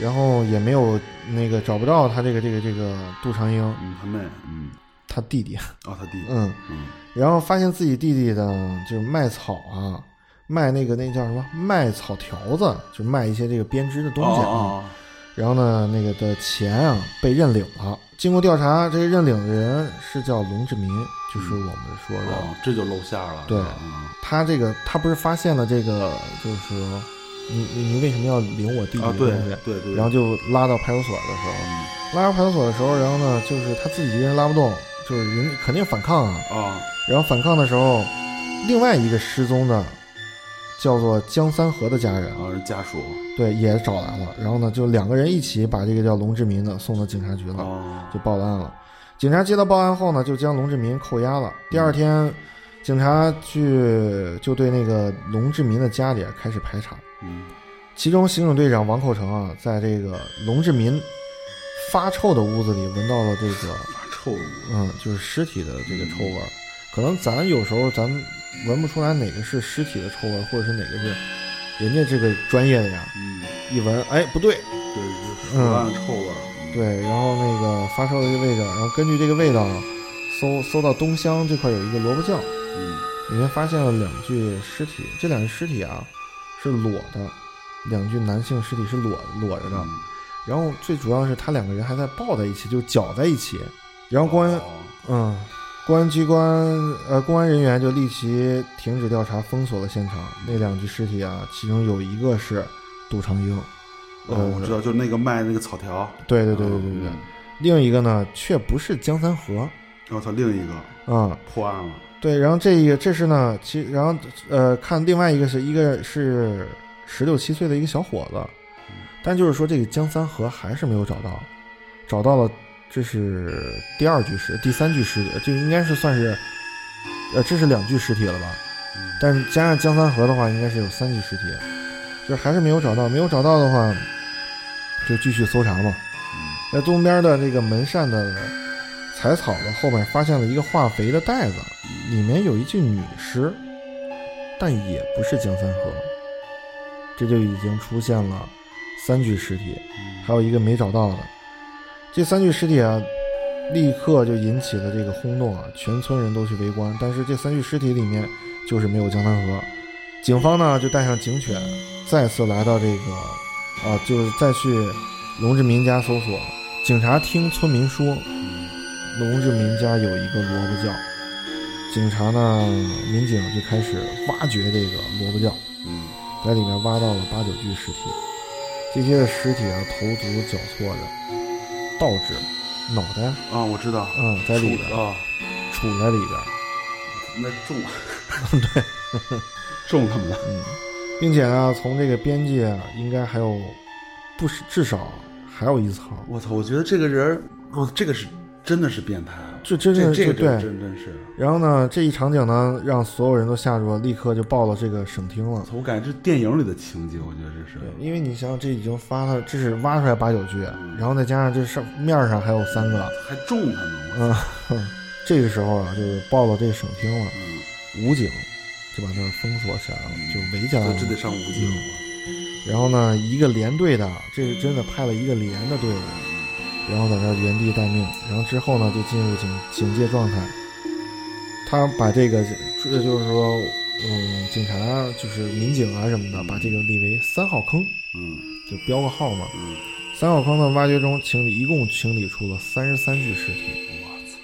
Speaker 4: 然后也没有那个找不到他这个这个这个杜长英。
Speaker 3: 嗯，他妹，嗯。
Speaker 4: 他弟弟，
Speaker 3: 哦，他弟弟，
Speaker 4: 嗯，
Speaker 3: 嗯，
Speaker 4: 然后发现自己弟弟呢，就是卖草啊，卖那个那叫什么卖草条子，就是卖一些这个编织的东西啊。
Speaker 3: 哦
Speaker 4: 然后呢，那个的钱啊被认领了。经过调查，这个认领的人是叫龙志民，就是我们说的。
Speaker 3: 哦，这就露馅了，
Speaker 4: 对
Speaker 3: 嗯
Speaker 4: 他这个他不是发现了这个，就是你你你为什么要领我弟弟的东西？
Speaker 3: 对对，
Speaker 4: 然后就拉到派出所的时候，
Speaker 3: 嗯
Speaker 4: 拉到派出所的时候，然后呢，就是他自己一个人拉不动，就是人肯定反抗啊。
Speaker 3: 啊，
Speaker 4: 然后反抗的时候，另外一个失踪的叫做江三河的家人，
Speaker 3: 然后人家属，
Speaker 4: 对，也找来了。然后呢，就两个人一起把这个叫龙志民的送到警察局了，
Speaker 3: 哦，
Speaker 4: 就报了案了。警察接到报案后呢，就将龙志民扣押了。第二天，警察去就对那个龙志民的家里啊开始排查。
Speaker 3: 嗯，
Speaker 4: 其中刑警队长王寇成啊，在这个龙志民发臭的屋子里闻到了这个
Speaker 3: 发臭
Speaker 4: 嗯，就是尸体的这个臭味儿，可能咱有时候咱闻不出来哪个是尸体的臭味，或者是哪个是人家这个专业的呀，
Speaker 3: 嗯，
Speaker 4: 一闻，哎，不对，
Speaker 3: 对，就是腐烂的臭味
Speaker 4: 对，然后那个发烧的这个味道，然后根据这个味道搜搜到东乡这块有一个萝卜窖，
Speaker 3: 嗯，
Speaker 4: 里面发现了两具尸体，这两具尸体啊是裸的，两具男性尸体是裸裸着的，
Speaker 3: 嗯。
Speaker 4: 然后最主要是他两个人还在抱在一起，就绞在一起，然后公安。
Speaker 3: 哦。
Speaker 4: 嗯，公安机关呃，公安人员就立即停止调查，封锁了现场。那两具尸体啊，其中有一个是杜长英，
Speaker 3: 哦，我知道，就是那个卖那个草条，
Speaker 4: 对对对对对对，
Speaker 3: 嗯。
Speaker 4: 另一个呢却不是江三河。
Speaker 3: 我操，另一个。
Speaker 4: 啊、
Speaker 3: 破案了，
Speaker 4: 对，然后这一个这是呢，其然后呃，看另外一个是一个是十六七岁的一个小伙子，但就是说这个江三河还是没有找到，找到了，这是第二具尸，第三具尸体，这应该是算是，呃，这是两具尸体了吧？但是加上江三河的话，应该是有三具尸体，就是还是没有找到，没有找到的话，就继续搜查嘛。在东边的这个门扇的采草的后面，发现了一个化肥的袋子，里面有一具女尸，但也不是江三河，这就已经出现了三具尸体，还有一个没找到的。这三具尸体啊，立刻就引起了这个轰动啊，全村人都去围观。但是这三具尸体里面就是没有江滩河，警方呢就带上警犬，再次来到这个啊，就是再去龙志民家搜索。警察听村民说，龙志民家有一个萝卜窖，警察呢，民警就开始挖掘这个萝卜窖，
Speaker 3: 嗯，
Speaker 4: 在里面挖到了八九具尸体，这些的尸体啊，头足绞错着，倒置，脑袋
Speaker 3: 啊，我知道，
Speaker 4: 嗯在里边
Speaker 3: 啊，
Speaker 4: 杵在里边，
Speaker 3: 那中，对，中他们了，
Speaker 4: 嗯，并且呢，从这个边界啊，应该还有不是至少还有一层，
Speaker 3: 我操，我觉得这个人，我这个是真的是变态啊，
Speaker 4: 这真
Speaker 3: 这
Speaker 4: 是
Speaker 3: 这个真。真真是，
Speaker 4: 然后呢，这一场景呢，让所有人都吓住了，立刻就报了这个省厅了。
Speaker 3: 我感觉这电影里的情节，我觉得这是，
Speaker 4: 对，因为你想想，这已经发了，这是挖出来八九具，
Speaker 3: 嗯。
Speaker 4: 然后再加上这上面上还有三个，
Speaker 3: 还中他们，我
Speaker 4: 嗯，这个时候啊，就是报了这个省厅了，
Speaker 3: 嗯，
Speaker 4: 武警就把它封锁起来了，就围起来了。
Speaker 3: 这这得上武警，
Speaker 4: 然后呢，一个连队的，这是真的派了一个连的队伍，然后在那儿原地待命。然后之后呢，就进入警警戒状态。他把这个，这就是说，嗯，警察就是民警啊什么的，把这个立为三号坑，
Speaker 3: 嗯
Speaker 4: 就标个号嘛。
Speaker 3: 嗯，
Speaker 4: 三号坑的挖掘中清理，一共清理出了三十三具尸体。
Speaker 3: 我操，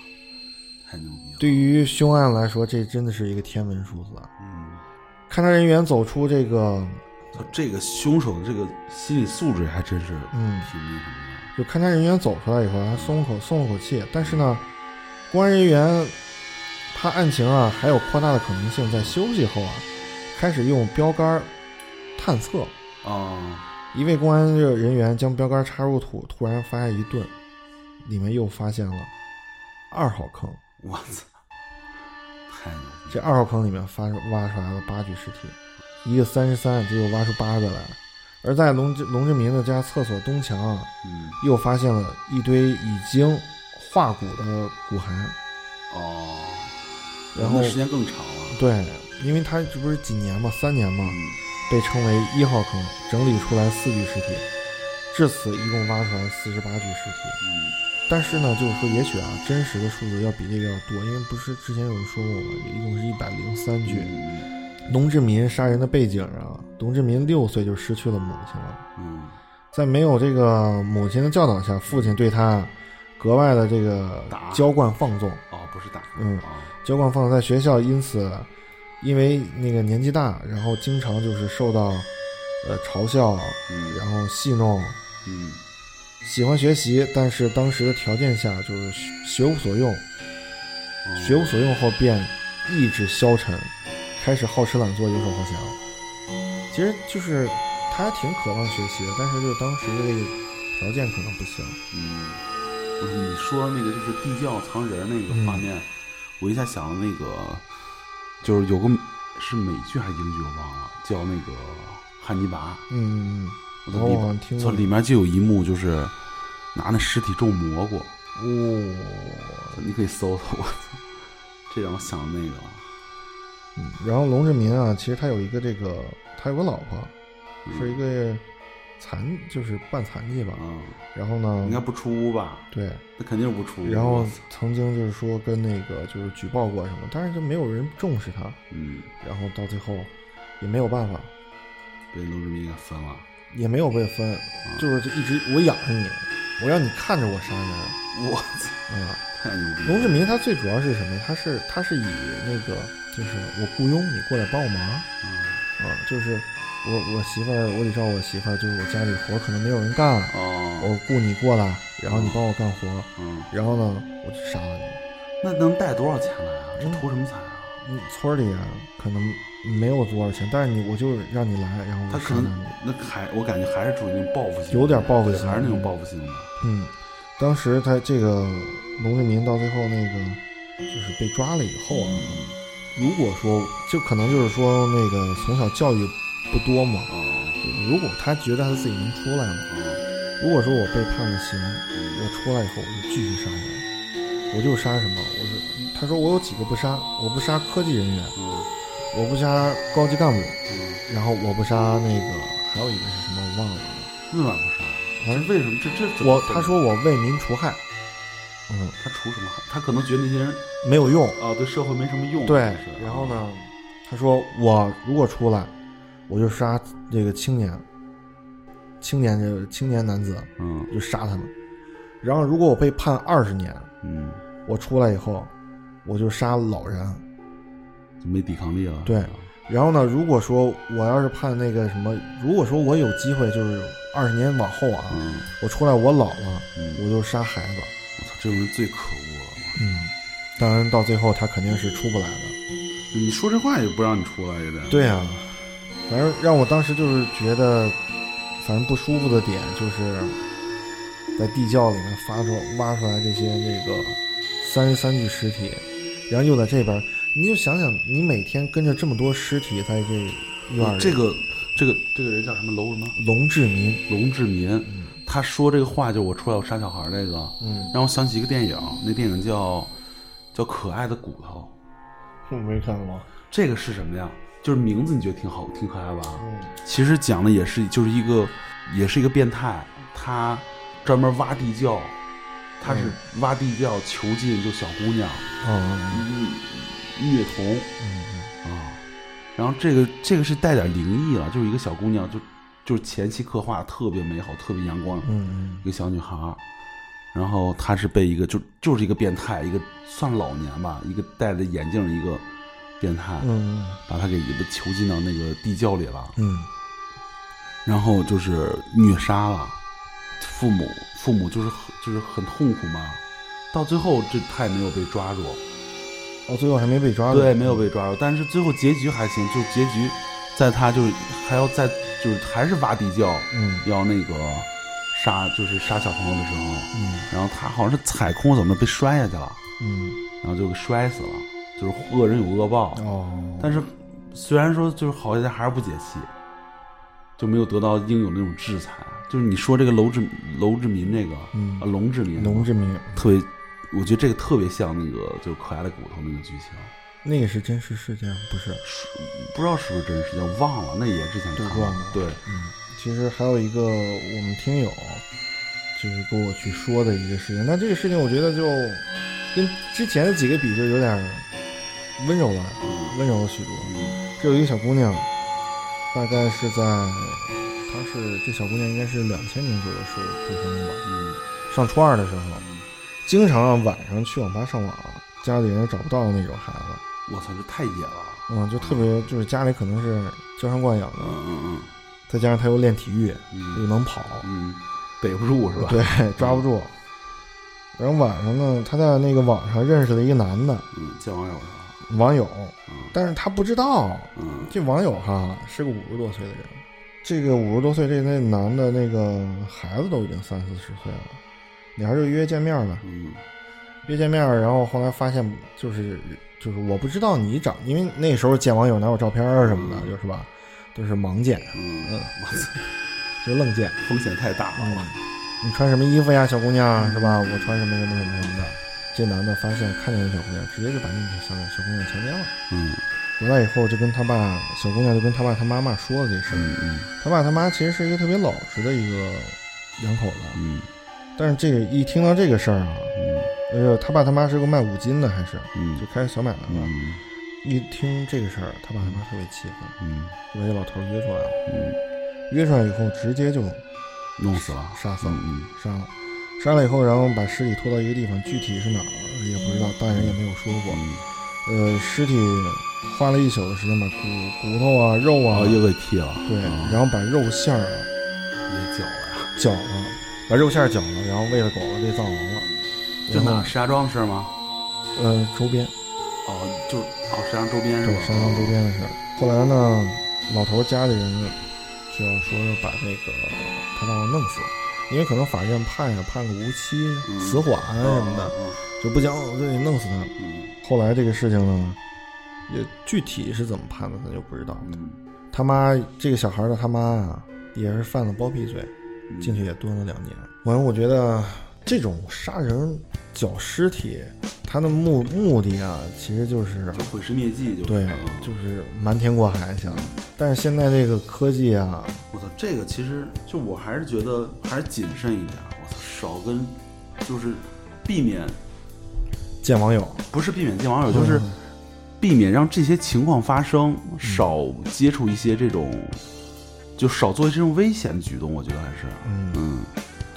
Speaker 3: 太牛逼了，
Speaker 4: 对于凶案来说，这真的是一个天文数字啊！
Speaker 3: 嗯，
Speaker 4: 勘查人员走出这个，
Speaker 3: 操，这个凶手的这个心理素质还真是
Speaker 4: 嗯，
Speaker 3: 挺那什么
Speaker 4: 就勘察人员走出来以后，还松口松了口气。但是呢，公安人员怕案情啊还有扩大的可能性，在休息后啊，开始用标杆探测。
Speaker 3: 的啊，
Speaker 4: 一位公安人员将标杆插入土，突然发现一顿，里面又发现了二号坑。
Speaker 3: 我操，
Speaker 4: 这二号坑里面发挖出来了八具尸体，一个三十三，结果挖出八个来。而在龙志龙志民的家厕所东墙啊，
Speaker 3: 嗯，
Speaker 4: 又发现了一堆已经化骨的骨骸。
Speaker 3: 哦，
Speaker 4: 然后
Speaker 3: 时间更长了，
Speaker 4: 对，因为他这不是几年嘛，三年嘛，
Speaker 3: 嗯，
Speaker 4: 被称为一号坑，整理出来四具尸体，至此一共挖出来四十八具尸体。
Speaker 3: 嗯，
Speaker 4: 但是呢，就是说，也许啊，真实的数字要比这个要多，因为不是之前有人说过吗？一共是一百零三具。
Speaker 3: 嗯
Speaker 4: 龙志民杀人的背景啊，龙志民六岁就失去了母亲了，
Speaker 3: 嗯。
Speaker 4: 在没有这个母亲的教导下，父亲对他格外的这个
Speaker 3: 打。
Speaker 4: 娇惯放纵，
Speaker 3: 哦，不是打，
Speaker 4: 嗯
Speaker 3: 哦
Speaker 4: 娇惯放纵，在学校因此因为那个年纪大，然后经常就是受到呃嘲笑，
Speaker 3: 嗯
Speaker 4: 然后戏弄，
Speaker 3: 嗯。
Speaker 4: 喜欢学习，但是当时的条件下就是学学无所用，
Speaker 3: 哦。
Speaker 4: 学无所用后便意志消沉，开始好吃懒做、游手好闲。其实就是他还挺渴望学习的，但是就是当时的这个条件可能不行。
Speaker 3: 嗯，不是你说那个就是地窖藏人那个画面，我一下想到那个，就是有个是美剧还是英剧我忘了，叫那个汉尼拔，
Speaker 4: 嗯嗯
Speaker 3: 我操里边，
Speaker 4: 过。
Speaker 3: 操里面就有一幕就是拿那尸体种蘑菇，
Speaker 4: 嗯，哦，
Speaker 3: 你可以搜搜，我操，这让我想到那个了，
Speaker 4: 嗯，然后龙志民啊，其实他有一个这个，他有个老婆，
Speaker 3: 嗯
Speaker 4: 是一个残，就是半残疾吧。
Speaker 3: 啊，
Speaker 4: 然后呢
Speaker 3: 应，该不出屋吧？
Speaker 4: 对，
Speaker 3: 那肯定不出屋。
Speaker 4: 然后曾经就是说跟那个就是举报过什么，但是就没有人重视他，
Speaker 3: 嗯，
Speaker 4: 然后到最后也没有办法，
Speaker 3: 被龙志民给分了。
Speaker 4: 也没有被分，就是就一直我养着你，我让你看着我杀人，
Speaker 3: 我操，
Speaker 4: 嗯。
Speaker 3: 太牛逼了！
Speaker 4: 龙志民他最主要是什么？他是他是以那个就是我雇佣你过来帮我忙啊，
Speaker 3: 嗯
Speaker 4: 就是我我媳妇儿我得照顾我媳妇儿，就是我家里活儿可能没有人干，
Speaker 3: 哦，
Speaker 4: 我雇你过来，然后你帮我干活然后呢我就杀了你。
Speaker 3: 那能带多少钱来啊？这图什么财啊？
Speaker 4: 你村儿里啊可能没有多少钱，但是你我就让你来，然后
Speaker 3: 他可能
Speaker 4: 我杀了你。
Speaker 3: 那还我感觉还是属于那种报复性，
Speaker 4: 有点报复性
Speaker 3: 还是那种报复性的。
Speaker 4: 嗯，当时他这个农志民到最后那个就是被抓了以后啊，如果说就可能就是说那个从小教育不多嘛，
Speaker 3: 嗯
Speaker 4: 如果他觉得他自己能出来嘛，
Speaker 3: 嗯
Speaker 4: 如果说我被判了刑，我出来以后我就继续杀人，我就杀什么？我是他说我有几个不杀，我不杀科技人员，
Speaker 3: 嗯
Speaker 4: 我不杀高级干部，
Speaker 3: 嗯，
Speaker 4: 然后我不杀那个还有一个是什么我忘了，
Speaker 3: 为嘛不杀？
Speaker 4: 反正
Speaker 3: 为什么？这这
Speaker 4: 我他说我为民除害，嗯，
Speaker 3: 他除什么？他可能觉得那些人
Speaker 4: 没有用，
Speaker 3: 啊对社会没什么用。
Speaker 4: 对
Speaker 3: 是，
Speaker 4: 然后？呢，他说我如果出来，我就杀这个青年，青年这个青年男子，
Speaker 3: 嗯
Speaker 4: 就杀他们。然后如果我被判二十年，
Speaker 3: 嗯，
Speaker 4: 我出来以后，我就杀老人。
Speaker 3: 就没抵抗力了。
Speaker 4: 对然后呢，如果说我要是判那个什么，如果说我有机会，就是二十年往后啊，
Speaker 3: 嗯
Speaker 4: 我出来我老了，
Speaker 3: 嗯，
Speaker 4: 我就杀孩子。
Speaker 3: 这种人最可恶了。
Speaker 4: 嗯，当然到最后他肯定是出不来的。
Speaker 3: 你说这话也不让你出来，也得。
Speaker 4: 对啊，反正让我当时就是觉得，反正不舒服的点就是，在地窖里面发出挖出来这些这个三十三具尸体，然后又在这边，你就想想，你每天跟着这么多尸体在这院儿里，
Speaker 3: 这个这个这个人叫什么？楼什么？
Speaker 4: 龙志民，
Speaker 3: 龙志民。他说这个话，就我出来我杀小孩儿这个，
Speaker 4: 嗯，
Speaker 3: 让我想起一个电影，那电影叫叫《可爱的骨头
Speaker 4: 我没看过，》。
Speaker 3: 这个是什么呀？就是名字你觉得挺好，挺可爱吧？
Speaker 4: 嗯
Speaker 3: 其实讲的也是就是一个也是一个变态，他专门挖地窖，他是挖地窖囚禁就小姑娘，
Speaker 4: 嗯
Speaker 3: 虐虐童
Speaker 4: 嗯
Speaker 3: 啊。然后这个这个是带点灵异了，就是一个小姑娘，就就是前期刻画特别美好，特别阳光，
Speaker 4: 嗯
Speaker 3: 一个小女孩，然后她是被一个就就是一个变态，一个算老年吧，一个戴着眼镜一个变态，
Speaker 4: 嗯
Speaker 3: 把她给囚禁到那个地窖里了，
Speaker 4: 嗯。
Speaker 3: 然后就是虐杀了父母，父母就是很就是很痛苦嘛。到最后这他也没有被抓住，
Speaker 4: 哦，最后还没被抓住，
Speaker 3: 对，没有被抓住，但是最后结局还行，就结局在他就是还要在就是还是挖地窖，
Speaker 4: 嗯。
Speaker 3: 要那个杀就是杀小朋友的时候，
Speaker 4: 嗯。
Speaker 3: 然后他好像是踩空怎么被摔下去了，
Speaker 4: 嗯。
Speaker 3: 然后就给摔死了，就是恶人有恶报。
Speaker 4: 哦，
Speaker 3: 但是虽然说就是好些还是不解气，就没有得到应有的那种制裁。就是你说这个楼志楼志民这个，
Speaker 4: 嗯。
Speaker 3: 啊龙志民，
Speaker 4: 龙志民。
Speaker 3: 特别，我觉得这个特别像那个就是可爱的骨头那个剧情，
Speaker 4: 那个是真实事件，不是？
Speaker 3: 不知道是不是真实事件忘了，那也之前看
Speaker 4: 对忘了
Speaker 3: 对，
Speaker 4: 嗯，其实还有一个我们听友，就是跟我去说的一个事情。那这个事情我觉得就跟之前的几个比，就有点温柔了，温柔了许多。这有一个小姑娘，大概是在，她是这小姑娘应该是两千年左右时候出生的吧。
Speaker 3: 嗯
Speaker 4: 上初二的时候，经常晚上去网吧上网，家里人找不到的那种孩子。
Speaker 3: 我操，这太野了。
Speaker 4: 嗯，就特别就是家里可能是娇生惯养的，
Speaker 3: 嗯嗯嗯
Speaker 4: 再加上他又练体育，
Speaker 3: 嗯
Speaker 4: 又能跑，
Speaker 3: 嗯，逮不住是吧？
Speaker 4: 对，抓不住。然后晚上呢，他在那个网上认识了一个男的
Speaker 3: 嗯，见网友是吧？
Speaker 4: 网友，
Speaker 3: 嗯
Speaker 4: 但是他不知道
Speaker 3: 嗯
Speaker 4: 这网友哈是个五十多岁的人。这个五十多岁这那男的那个孩子都已经三四十岁了，俩人就约见面了，
Speaker 3: 嗯
Speaker 4: 约见面，然后后来发现就是就是我不知道你长，因为那时候见网友哪有照片啊什么的，就是吧，都是盲见，
Speaker 3: 嗯，
Speaker 4: 嗯，
Speaker 3: 我操，
Speaker 4: 就愣见。
Speaker 3: 风险太大
Speaker 4: 嗯
Speaker 3: 了。，
Speaker 4: 你穿什么衣服呀，小姑娘是吧？我穿什么什么什么什么的。这男的发现看见那小姑娘，直接就把那个小小姑娘强奸了。
Speaker 3: 嗯
Speaker 4: 回来以后就跟他爸，小姑娘就跟他爸他妈妈说了这事儿。
Speaker 3: 嗯嗯
Speaker 4: 他爸他妈其实是一个特别老实的一个两口子，
Speaker 3: 嗯
Speaker 4: 但是这个一听到这个事儿啊，
Speaker 3: 嗯
Speaker 4: 呃，他爸他妈是个卖五金的，还是
Speaker 3: 嗯
Speaker 4: 就开始小买卖了。
Speaker 3: 嗯
Speaker 4: 一听这个事儿，他爸他妈特别气愤，
Speaker 3: 嗯
Speaker 4: 就把这老头儿约出来了。
Speaker 3: 嗯，
Speaker 4: 约出来以后，直接就
Speaker 3: 弄死了，
Speaker 4: 杀死了。
Speaker 3: 嗯
Speaker 4: 杀了，杀了以后，然后把尸体拖到一个地方，具体是哪儿也不知道，大人也没有说过。
Speaker 3: 嗯，
Speaker 4: 呃，尸体花了一宿的时间把骨骨头啊、肉啊，
Speaker 3: 哦，又给剃了，
Speaker 4: 对，
Speaker 3: 啊
Speaker 4: 然后把肉馅儿啊
Speaker 3: 也绞了呀。
Speaker 4: 绞了，把肉馅儿绞了，然后喂了狗了，给藏獒了。
Speaker 3: 就
Speaker 4: 然后
Speaker 3: 哪石家庄的事吗？
Speaker 4: 呃周边，
Speaker 3: 哦，就哦，石家庄周边是吧？
Speaker 4: 对山上周边的事儿。后来呢，老头儿家里人就要说要把那个他爸爸弄死，因为可能法院判呀判个无期、
Speaker 3: 嗯
Speaker 4: 死缓什么的，
Speaker 3: 嗯
Speaker 4: 就不讲就得弄死他。
Speaker 3: 嗯
Speaker 4: 后来这个事情呢，也具体是怎么判的，咱就不知道了。
Speaker 3: 嗯
Speaker 4: 他妈这个小孩的他妈啊，也是犯了包庇罪，
Speaker 3: 嗯，
Speaker 4: 进去也蹲了两年。完了，我觉得这种杀人绞尸体，他的目目的啊，其实就是
Speaker 3: 就毁尸灭迹，就是。
Speaker 4: 对
Speaker 3: 嗯，
Speaker 4: 就是瞒天过海想。但是现在这个科技啊，
Speaker 3: 我操，这个其实就我还是觉得还是谨慎一点，我操，少跟就是避免。
Speaker 4: 见网友。
Speaker 3: 不是避免见网友，就是
Speaker 4: 嗯。
Speaker 3: 避免让这些情况发生，少接触一些这种，就少做这种危险的举动，我觉得还是，
Speaker 4: 嗯。
Speaker 3: 嗯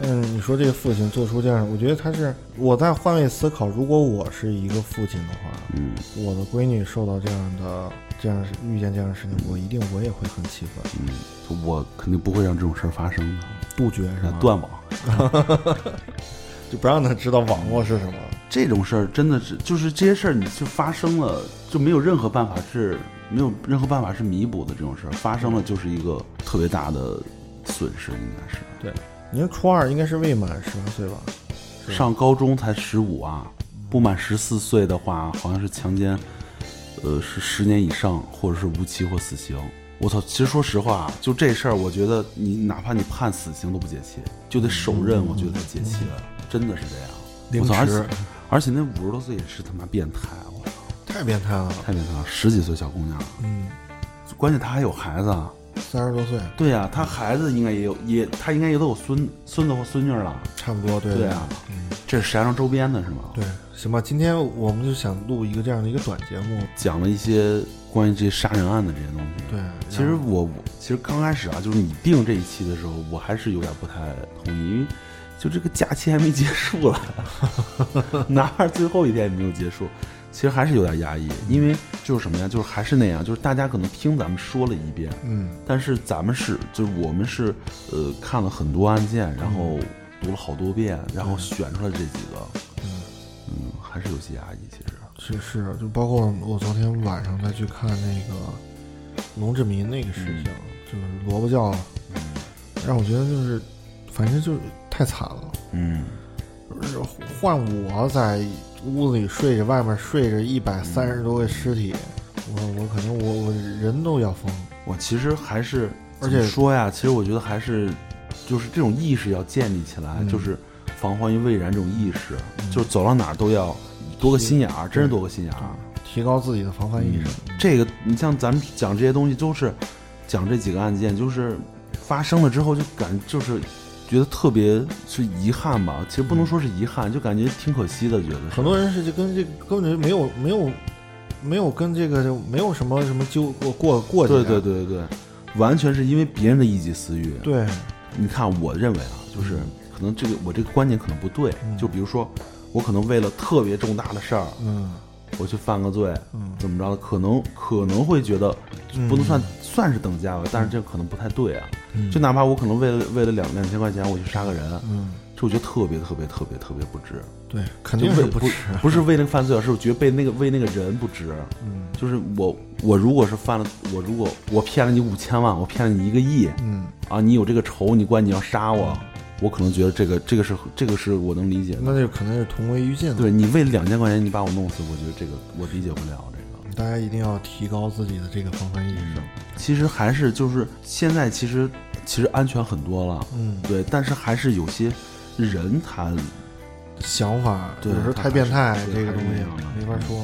Speaker 4: 但是你说这个父亲做出这样，我觉得他是我在换位思考，如果我是一个父亲的话，
Speaker 3: 嗯
Speaker 4: 我的闺女受到这样的这样遇见这样的事情，我一定我也会很气愤，
Speaker 3: 嗯，我肯定不会让这种事儿发生的，
Speaker 4: 杜绝是吧？
Speaker 3: 断网。
Speaker 4: 就不让他知道网络是什么。
Speaker 3: 这种事儿真的是，就是这些事儿你就发生了，就没有任何办法是没有任何办法是弥补的。这种事儿发生了就是一个特别大的损失，应该是。
Speaker 4: 你说初二应该是未满十八岁吧？
Speaker 3: 上高中才十五啊，不满十四岁的话，好像是强奸，呃，是十年以上，或者是无期或死刑。我操！其实说实话，就这事儿，我觉得你哪怕你判死刑都不解气，就得手刃，我觉得才解气了，真的是这样。我操！而且，而且那五十多岁也是他妈变态，我操！
Speaker 4: 太变态了。
Speaker 3: 太变态了，十几岁小姑娘，
Speaker 4: 嗯，
Speaker 3: 关键她还有孩子啊。
Speaker 4: 三十多岁，
Speaker 3: 对呀、他孩子应该也有，也他应该也都有孙孙子或孙女了。
Speaker 4: 差不多对。
Speaker 3: 对啊，
Speaker 4: 嗯，
Speaker 3: 这是石家庄周边的是吗？
Speaker 4: 对，行吧，今天我们就想录一个这样的一个短节目。
Speaker 3: 讲了一些关于这些杀人案的这些东西。
Speaker 4: 对，
Speaker 3: 其实我我其实刚开始啊，就是你定这一期的时候，我还是有点不太同意，因为就这个假期还没结束了，哪怕是最后一天也没有结束，其实还是有点压抑。因为就是什么呀，就是还是那样，就是大家可能听咱们说了一遍，
Speaker 4: 嗯，
Speaker 3: 但是咱们是就是我们是呃看了很多案件，然后读了好多遍，然后选出来这几个，
Speaker 4: 嗯，
Speaker 3: 嗯，还是有些压抑。其实，
Speaker 4: 是是，就包括我昨天晚上再去看那个龙志民那个事情，就是萝卜教，让我觉得就是，反正就是太惨了。
Speaker 3: 嗯
Speaker 4: 就是换我在屋子里睡着，外面睡着一百三十多个尸体，我我可能我我人都要疯。
Speaker 3: 我其实还是，
Speaker 4: 而且
Speaker 3: 说呀，其实我觉得还是，就是这种意识要建立起来，
Speaker 4: 嗯
Speaker 3: 就是防患于未然这种意识，
Speaker 4: 嗯
Speaker 3: 就是走到哪儿都要多个心眼儿，真是多个心眼儿。
Speaker 4: 提高自己的防范意识。
Speaker 3: 这个你像咱们讲这些东西，都是讲这几个案件，就是发生了之后就感就是觉得特别是遗憾吧。其实不能说是遗憾，就感觉挺可惜的，觉得
Speaker 4: 很多人是就跟这个根本就没有没有没有跟这个就没有什么什么纠过过过节
Speaker 3: 对对对对。对，完全是因为别人的一己私欲。
Speaker 4: 对。
Speaker 3: 你看，我认为啊，就是可能这个我这个观点可能不对，
Speaker 4: 嗯。
Speaker 3: 就比如说我可能为了特别重大的事儿，
Speaker 4: 嗯
Speaker 3: 我去犯个罪，
Speaker 4: 嗯。
Speaker 3: 怎么着的，可能可能会觉得
Speaker 4: 嗯。
Speaker 3: 不能算、算是等价吧，但是这可能不太对啊。
Speaker 4: 嗯。
Speaker 3: 就哪怕我可能为了为了两两千块钱我去杀个人，
Speaker 4: 嗯。
Speaker 3: 这我觉得特别特别特别特别不值。
Speaker 4: 对，肯定是不值。
Speaker 3: 不是为那个犯罪，而是我觉得被那个为那个人不值。
Speaker 4: 嗯。
Speaker 3: 就是我我如果是犯了，我如果我骗了你五千万，我骗了你一个亿
Speaker 4: 嗯，
Speaker 3: 啊，你有这个仇，你怪你要杀我，我可能觉得这个这个是这个是我能理解的。
Speaker 4: 那就可能是同归于尽了。
Speaker 3: 对你为了两千块钱你把我弄死，我觉得这个我理解不了这个。
Speaker 4: 大家一定要提高自己的这个防范意识。
Speaker 3: 其实还是就是现在其实其实安全很多了，
Speaker 4: 嗯，
Speaker 3: 对，但是还是有些人他
Speaker 4: 想法有时候太变态这个东西没法说。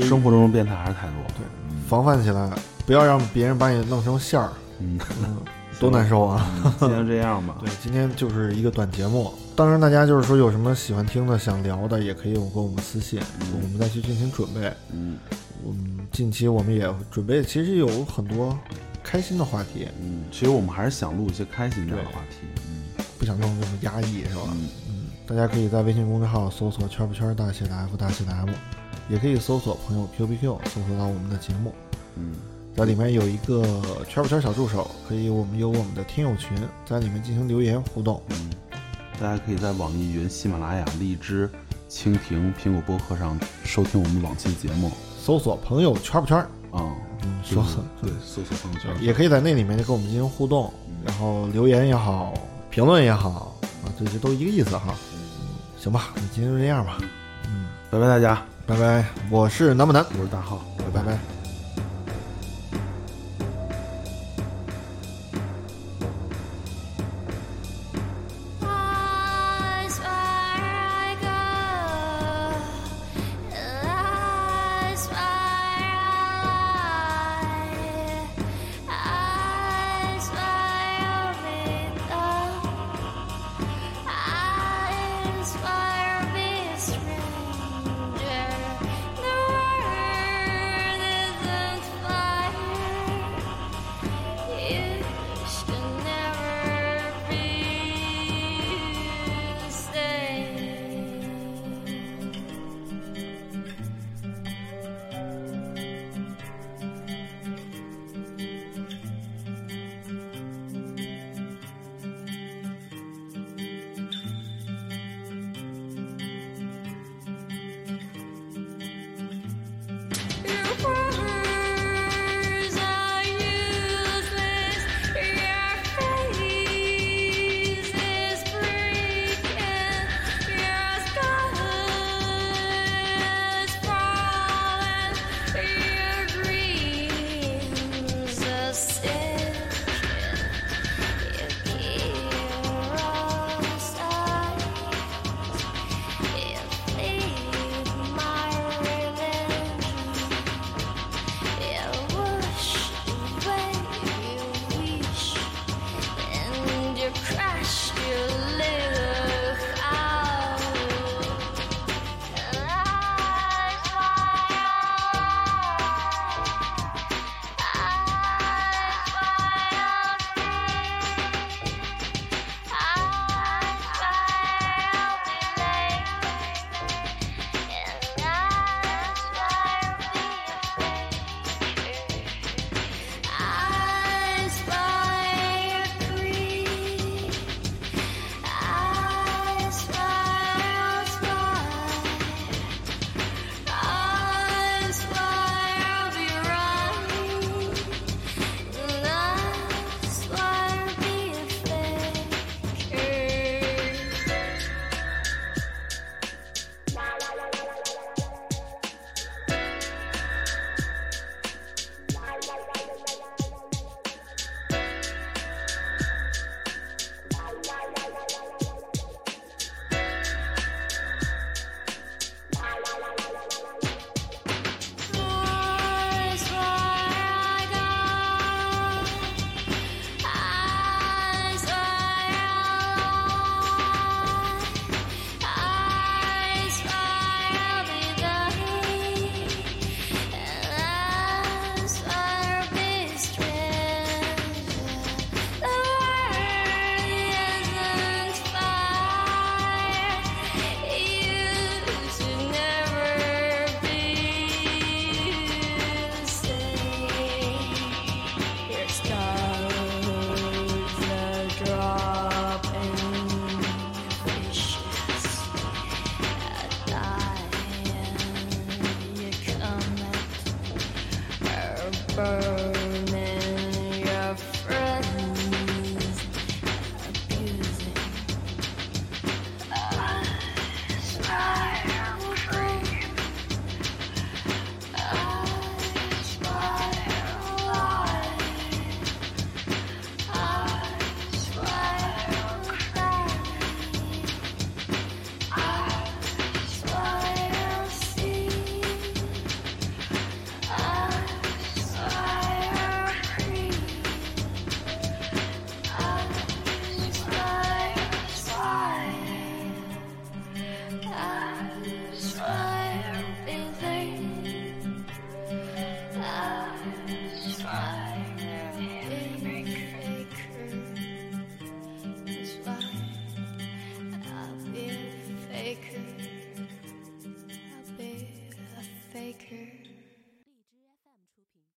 Speaker 3: 生活中变态还是太多。
Speaker 4: 对防范起来，不要让别人把你弄成馅儿，
Speaker 3: 嗯，
Speaker 4: 嗯，多难受啊！
Speaker 3: 今天这样吧。
Speaker 4: 对，今天就是一个短节目。当然，大家就是说有什么喜欢听的、想聊的，也可以跟我们私信，我们再去进行准备。
Speaker 3: 嗯
Speaker 4: 嗯，近期我们也准备，其实有很多开心的话题，
Speaker 3: 嗯，其实我们还是想录一些开心点的话题。嗯
Speaker 4: 不想弄那么压抑，是吧？
Speaker 3: 嗯
Speaker 4: 嗯，大家可以在微信公众号搜索“圈不圈大写的 F 大写的 M”，也可以搜索朋友 Q B Q 搜索到我们的节目，
Speaker 3: 嗯
Speaker 4: 在里面有一个圈不圈小助手，可以我们有我们的听友群，在里面进行留言互动。
Speaker 3: 嗯，大家可以在网易云、喜马拉雅、荔枝、蜻蜓、苹果播客上收听我们往期节目。
Speaker 4: 搜索朋友圈不圈，
Speaker 3: 啊，
Speaker 4: 嗯，搜
Speaker 3: 就是
Speaker 4: 索
Speaker 3: 对，搜索朋友圈
Speaker 4: 也可以在那里面就跟我们进行互动，然后留言也好，评论也好啊，这些都一个意思哈。嗯，行吧，那今天就这样吧。嗯，
Speaker 3: 拜拜大家，
Speaker 4: 拜拜，我是南不南，
Speaker 3: 我是大浩，
Speaker 4: 拜拜。